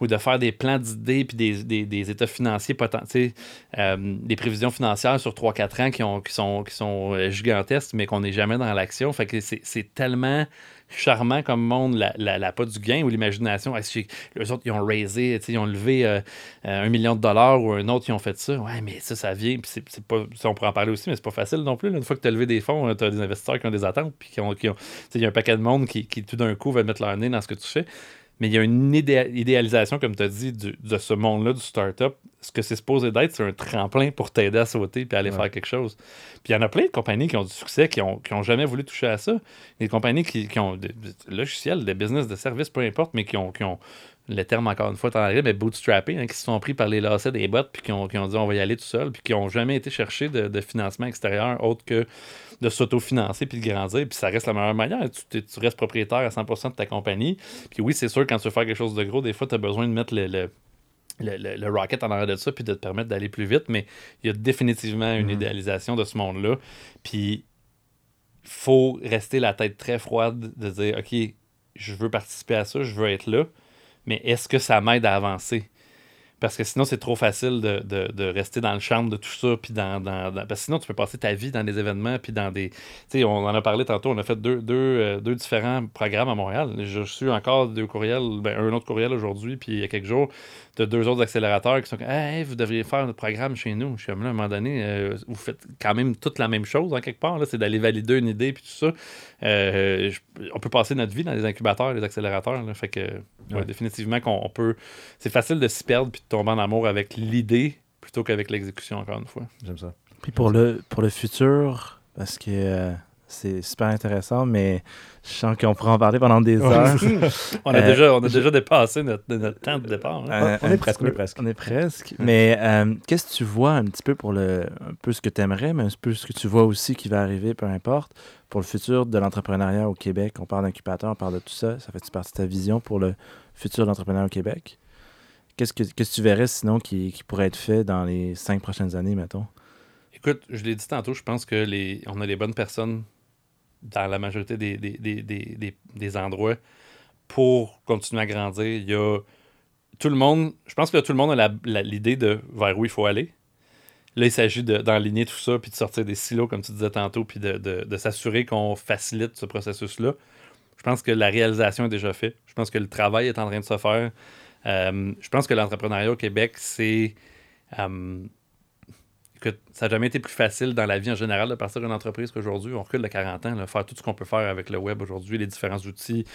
ou de faire des plans d'idées puis des, des, des états financiers potentiels, des prévisions financières sur 3-4 ans qui, ont, qui sont, qui sont euh, gigantesques, mais qu'on n'est jamais dans l'action. Fait que c'est tellement charmant comme monde, la, la, la pas du gain ou l'imagination. Ah, j'ai- eux autres, ils ont raisé, ils ont levé euh, un million de dollars ou un autre, ils ont fait ça. Ouais, mais ça, ça vient. Puis c'est, pas, on pourrait en parler aussi, mais c'est pas facile non plus. Une fois que tu as levé des fonds, tu as des investisseurs qui ont des attentes. Puis qui ont, qui ont- il y a un paquet de monde qui, qui, tout d'un coup, va mettre leur nez dans ce que tu fais. Mais il y a une idéa- idéalisation, comme tu as dit, du- de ce monde-là, du start-up. Ce que c'est supposé d'être, c'est un tremplin pour t'aider à sauter puis aller Ouais. faire quelque chose. Puis il y en a plein de compagnies qui ont du succès, qui n'ont qui ont jamais voulu toucher à ça. Des compagnies qui, qui ont des des logiciels, des business, de services, peu importe, mais qui ont, qui ont le terme encore une fois, t'en arrives, mais bootstrapping, hein, qui se sont pris par les lacets des bottes, puis qui ont, qui ont dit on va y aller tout seul, puis qui n'ont jamais été chercher de, de financement extérieur autre que de s'autofinancer puis de grandir, puis ça reste la meilleure manière. Tu, t'es- tu restes propriétaire à 100% de ta compagnie. Puis oui, c'est sûr, quand tu veux faire quelque chose de gros, des fois, tu as besoin de mettre le, le, le, le- le rocket en arrière de ça puis de te permettre d'aller plus vite, mais il y a définitivement une Mhm. idéalisation de ce monde-là. Puis faut rester la tête très froide de dire OK, je veux participer à ça, je veux être là, mais est-ce que ça m'aide à avancer? Parce que sinon, c'est trop facile de, rester dans le champ de tout ça. Puis dans, dans- Parce que sinon, tu peux passer ta vie dans des événements. Puis dans des. Tu on en a parlé tantôt. On a fait deux, deux, euh, deux différents programmes à Montréal. J'ai reçu encore deux courriels, ben, un autre courriel aujourd'hui, puis il y a quelques jours, de deux autres accélérateurs qui sont comme Hey, vous devriez faire un programme chez nous. Je suis comme là, à un moment donné, euh, vous faites quand même toute la même chose, en quelque part. là, C'est d'aller valider une idée, puis tout ça. Euh, je- on peut passer notre vie dans les incubateurs, les accélérateurs. là. fait que Ouais, Ouais. définitivement qu'on on peut. C'est facile de s'y perdre puis de tomber en amour avec l'idée plutôt qu'avec l'exécution, encore une fois. J'aime ça. Puis pour le, pour le futur, parce que euh, c'est super intéressant, mais je sens qu'on pourra en parler pendant des heures. On a, Euh, déjà, on a déjà dépassé notre, notre temps de départ. hein. Euh, on est presque, on est presque. On est presque. Mais euh, qu'est-ce que tu vois un petit peu pour le. Un peu ce que tu aimerais, mais un peu ce que tu vois aussi qui va arriver, peu importe, pour le futur de l'entrepreneuriat au Québec? On parle d'incubateur, on parle de tout ça. Ça fait partie de ta vision pour le futur de l'entrepreneuriat au Québec? Qu'est-ce que, qu'est-ce que tu verrais sinon qui, qui pourrait être fait dans les cinq prochaines années, mettons? Écoute, je l'ai dit tantôt, je pense que les, on a les bonnes personnes dans la majorité des, des, des, des, endroits pour continuer à grandir. Il y a tout le monde, je pense que tout le monde a l'idée de vers où il faut aller. Là, il s'agit de- d'enligner tout ça, puis de sortir des silos, comme tu disais tantôt, puis de, de- de s'assurer qu'on facilite ce processus-là. Je pense que la réalisation est déjà faite. Je pense que le travail est en train de se faire. Euh, je pense que l'entrepreneuriat au Québec, c'est. euh, Écoute, ça n'a jamais été plus facile dans la vie en général de partir d'une entreprise qu'aujourd'hui. On recule de 40 ans, faire tout ce qu'on peut faire avec le web aujourd'hui, les différents outils,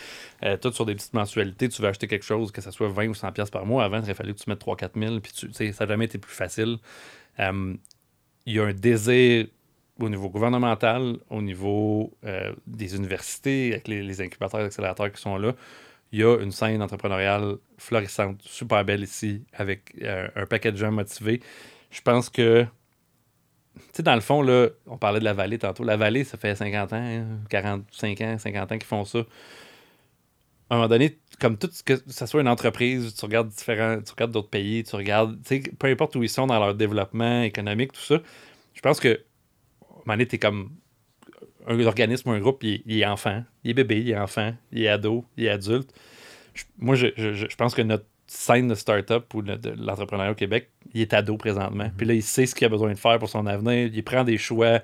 euh, tout sur des petites mensualités. Tu veux acheter quelque chose, que ce soit 20 ou 100 pièces par mois. Avant, il aurait fallu que tu mettes 3-4 000. Puis tu, ça n'a jamais été plus facile. Euh, Il y a un désir au niveau gouvernemental, au niveau euh, des universités, avec les, incubateurs et accélérateurs qui sont là. Il y a une scène entrepreneuriale florissante, super belle ici, avec euh, un paquet de gens motivés. Je pense que sais, dans le fond, là, on parlait de la vallée tantôt. La vallée, ça fait 50 ans, hein, 45 ans, 50 ans qu'ils font ça. À un moment donné, comme tout, que ce soit une entreprise, tu regardes différents, tu regardes d'autres pays, tu regardes, tu sais, peu importe où ils sont dans leur développement économique, tout ça, je pense que, à un moment donné, t'es comme un organisme ou un groupe, il est, enfant, il est bébé, il est enfant, il est ado, il est adulte. Moi, je- je- je pense que notre scène de start-up ou de, de l'entrepreneuriat au Québec, il est ado présentement. Puis là, il sait ce qu'il a besoin de faire pour son avenir. Il prend des choix.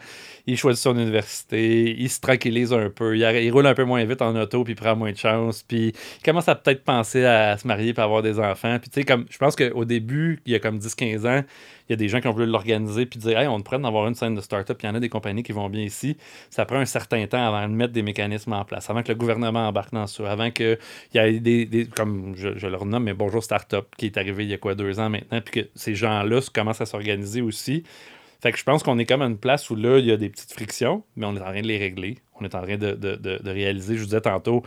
Il choisit son université. Il se tranquillise un peu. Il, il roule un peu moins vite en auto, puis il prend moins de chance. Puis il commence à peut-être penser à se marier puis avoir des enfants. Puis tu sais, comme je pense qu'au début, il y a comme 10-15 ans, il y a des gens qui ont voulu l'organiser puis dire Hey, on pourrait en avoir une scène de start-up. Il y en a des compagnies qui vont bien ici. Ça prend un certain temps avant de mettre des mécanismes en place, avant que le gouvernement embarque dans ça, avant qu'il y ait des, des- comme je, je le renomme, mais Bonjour Startup, qui est arrivé il y a quoi, deux ans maintenant, puis que ces gens-là commencent à s'organiser aussi. Fait que je pense qu'on est comme à une place où là, il y a des petites frictions, mais on est en train de les régler. On est en train de, de- de- de réaliser, je vous disais tantôt,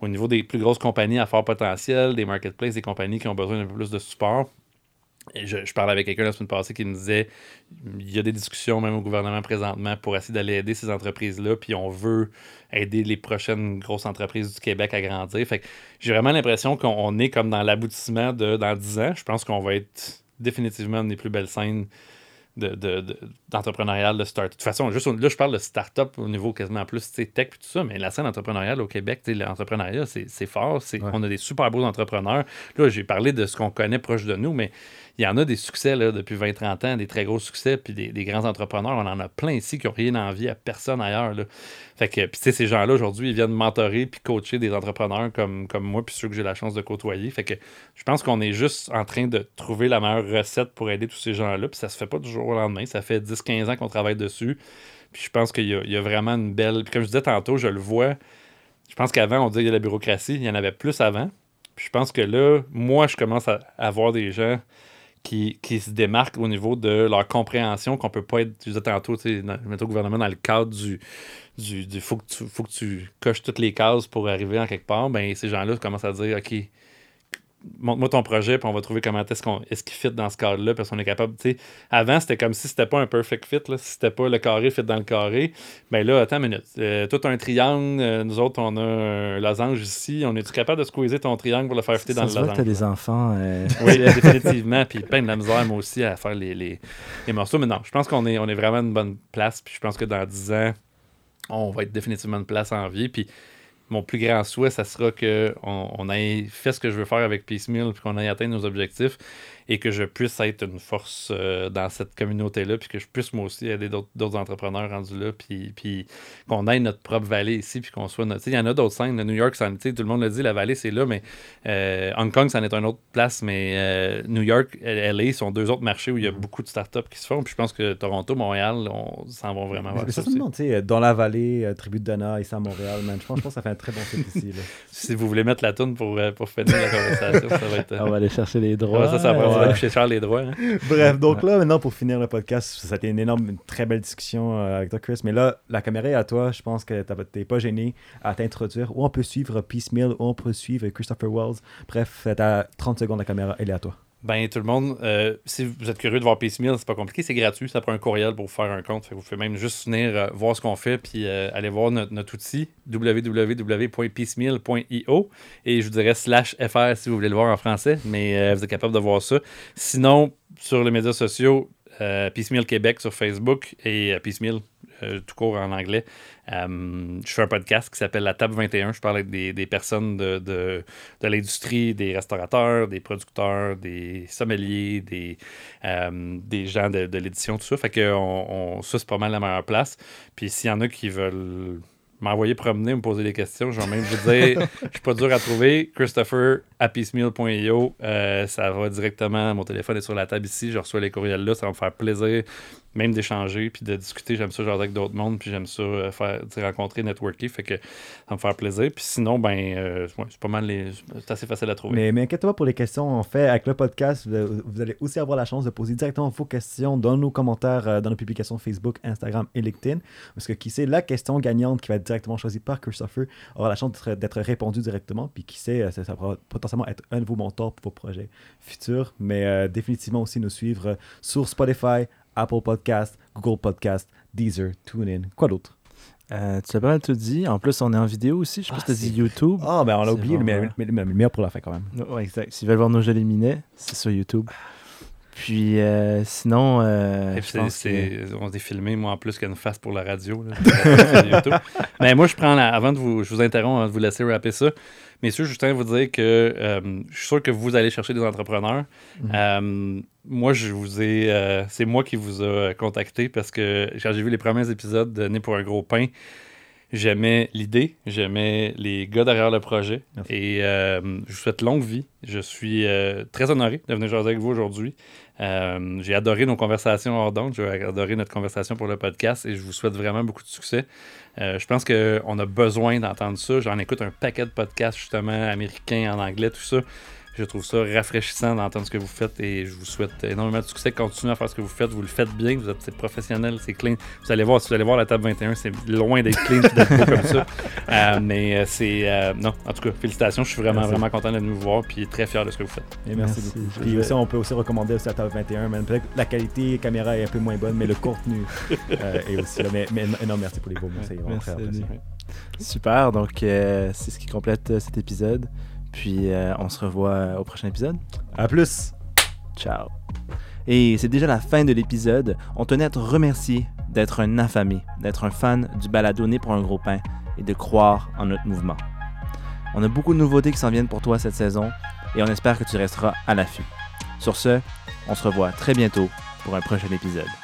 au niveau des plus grosses compagnies à fort potentiel, des marketplaces, des compagnies qui ont besoin d'un peu plus de support. Je, je parlais avec quelqu'un la semaine passée qui me disait il y a des discussions même au gouvernement présentement pour essayer d'aller aider ces entreprises-là, puis on veut aider les prochaines grosses entreprises du Québec à grandir. Fait que j'ai vraiment l'impression qu'on on est comme dans l'aboutissement de dans 10 ans. Je pense qu'on va être définitivement une des plus belles scènes de, de, de- d'entrepreneurial, de start. De toute façon, juste là, je parle de start-up au niveau quasiment plus tech et tout ça, mais la scène entrepreneuriale au Québec, l'entrepreneuriat, c'est, fort. C'est, Ouais. On a des super beaux entrepreneurs. Là, j'ai parlé de ce qu'on connaît proche de nous, mais il y en a des succès là, depuis 20-30 ans, des très gros succès, puis des, des grands entrepreneurs. On en a plein ici qui n'ont rien envie à personne ailleurs. Là. Fait que, puis tu sais, ces gens-là, aujourd'hui, ils viennent mentorer puis coacher des entrepreneurs comme, comme moi, puis ceux que j'ai la chance de côtoyer. Fait que je pense qu'on est juste en train de trouver la meilleure recette pour aider tous ces gens-là, puis ça se fait pas du jour au lendemain. Ça fait 10-15 ans qu'on travaille dessus. Puis je pense qu'il y, y a vraiment une belle. Puis comme je disais tantôt, je le vois. Je pense qu'avant, on disait qu'il y a la bureaucratie. Il y en avait plus avant. Puis je pense que là, moi, je commence à avoir des gens qui, se démarquent au niveau de leur compréhension qu'on peut pas être, tu disais tantôt, mettons, au gouvernement, dans le cadre du, du, du faut, que tu, faut que tu coches toutes les cases pour arriver en quelque part, ben ces gens-là commencent à dire, OK, montre-moi ton projet, puis on va trouver comment est-ce qu'on est-ce qu'il fit dans ce cadre-là, parce qu'on est capable, tu sais, avant, c'était comme si c'était pas un perfect fit, là, si c'était pas le carré fit dans le carré, ben là, attends une minute, euh, tout un triangle, euh, nous autres, on a un losange ici, on est-tu capable de squeezer ton triangle pour le faire fitter dans le losange? t'as des enfants. euh, Oui, définitivement. Puis plein de la misère, moi aussi, à faire les, les, les morceaux. Mais non, je pense qu'on est, on est vraiment une bonne place. Puis je pense que dans 10 ans, on va être définitivement une place en vie. Puis mon plus grand souhait, ça sera qu'on on ait fait ce que je veux faire avec Piecemeal, puis qu'on ait atteint nos objectifs. Et que je puisse être une force euh, dans cette communauté-là, puis que je puisse moi aussi aider d'autres d'autres entrepreneurs rendus là, puis, puis qu'on ait notre propre vallée ici, puis qu'on soit notre. tu sais, Il y en a d'autres scènes. New York, ça, tu sais, tout le monde le dit, la vallée, c'est là, mais euh, Hong Kong, c'en est une autre place, mais euh, New York, LA sont deux autres marchés où il y a beaucoup de startups qui se font. Puis je pense que Toronto, Montréal, on s'en va vraiment vers Mais ça aussi. sais, dans la vallée, euh, tribu de Donna, ici à Montréal, man, je pense, je pense que ça fait un très bon site ici. Là. Si vous voulez mettre la toune pour, euh, pour finir la conversation, ça va être. euh, On va aller chercher les ouais, droits. ça, ça va, ça va ouais. coucher cher les droits. hein. Bref, donc là, maintenant, pour finir le podcast, ça a été une énorme, une très belle discussion euh, avec toi, Chris. Mais là, la caméra est à toi. Je pense que t'es pas gêné à t'introduire. Où on peut suivre Piecemeal, où on peut suivre Christopher Wells. Bref, t'as 30 secondes, la caméra, elle est à toi. Ben, tout le monde, euh, si vous êtes curieux de voir Piecemeal, c'est pas compliqué, c'est gratuit. Ça prend un courriel pour vous faire un compte. Vous pouvez même juste venir euh, voir ce qu'on fait puis euh, aller voir notre, outil www.piecemeal.io et je vous dirais slash FR si vous voulez le voir en français, mais vous êtes capable de voir ça. Sinon, sur les médias sociaux, Piecemeal Québec sur Facebook et Piecemeal euh, tout court en anglais. Euh, je fais un podcast qui s'appelle La Table 21. Je parle avec des, des personnes de, de, de l'industrie, des restaurateurs, des producteurs, des sommeliers, des, euh, des gens de, de l'édition, tout ça. Fait que on, on- ça, c'est pas mal la meilleure place. Puis s'il y en a qui veulent m'envoyer promener, me poser des questions, je vais même vous dire, je suis pas dur à trouver. Christopher à piecemeal.io, euh, ça va directement, mon téléphone est sur la table ici, je reçois les courriels là, ça va me faire plaisir même d'échanger puis de discuter. J'aime ça jaser avec d'autres mondes, puis j'aime ça euh, faire rencontrer, networker, fait que ça me faire plaisir. Puis sinon, ben, euh, c'est pas mal, c'est assez facile à trouver. Mais, inquiète-toi pour les questions. En fait, avec le podcast, vous, allez aussi avoir la chance de poser directement vos questions dans nos commentaires, euh, dans nos publications Facebook, Instagram et LinkedIn. Parce que qui sait, la question gagnante qui va être directement choisie par Christopher aura la chance d'être- répondue directement. Puis qui sait, euh, ça, ça pourra potentiellement être un de vos mentors pour vos projets futurs. Mais définitivement aussi nous suivre sur Spotify, Apple Podcast, Google Podcast, Deezer, TuneIn. Quoi d'autre? Euh, tu as pas mal tout dit. En plus, on est en vidéo aussi. Je sais pas Ah, si tu as dit YouTube. Ah, ben on a C'est oublié le, vraiment- me- le- le meilleur pour la fin quand même. Ouais, exact. S'ils veulent voir nos jolis minets, c'est sur YouTube. Puis euh, sinon, euh, je pense que- on s'est filmé, moi, en plus qu'une face pour la radio. là. Mais moi, je prends la- avant de vous, je vous interromps, avant de vous laisser rapper ça. Messieurs, je tiens à vous dire que euh, je suis sûr que vous allez chercher des entrepreneurs. Mhm. Moi, je vous ai, c'est moi qui vous a contacté parce que quand j'ai vu les premiers épisodes de Né pour un gros pain, j'aimais l'idée, j'aimais les gars derrière le projet. Merci. Et euh, je vous souhaite longue vie. Je suis euh, très honoré de venir jaser avec vous aujourd'hui. Euh, j'ai adoré nos conversations hors d'onde, j'ai adoré notre conversation pour le podcast et je vous souhaite vraiment beaucoup de succès. Euh, je pense qu'on a besoin d'entendre ça. J'en écoute un paquet de podcasts justement américains, en anglais, tout ça. Je trouve ça rafraîchissant d'entendre ce que vous faites et je vous souhaite énormément de succès. Continuez à faire ce que vous faites. Vous le faites bien. Vous êtes professionnel, c'est clean. Vous allez voir, si vous allez voir la table 21, c'est loin d'être clean d'être beau comme ça. Euh, mais euh, c'est. euh, non, en tout cas, félicitations. Je suis vraiment, Merci. vraiment content de nous voir puis très fier de ce que vous faites. Et merci, Merci. beaucoup. Puis aussi, on peut aussi recommander aussi la table 21, mais peut-être que la qualité caméra est un peu moins bonne, mais le contenu euh, est aussi là. Mais, mais énorme merci pour les beaux mots, c'est vraiment très Merci, apprécié. Super. Donc, euh, c'est ce qui complète euh, cet épisode. Puis, euh, on se revoit euh, au prochain épisode. À plus! Ciao. Et c'est déjà la fin de l'épisode. On tenait à te remercier d'être un affamé, d'être un fan du balado Né pour un gros pain et de croire en notre mouvement. On a beaucoup de nouveautés qui s'en viennent pour toi cette saison et on espère que tu resteras à l'affût. Sur ce, on se revoit très bientôt pour un prochain épisode.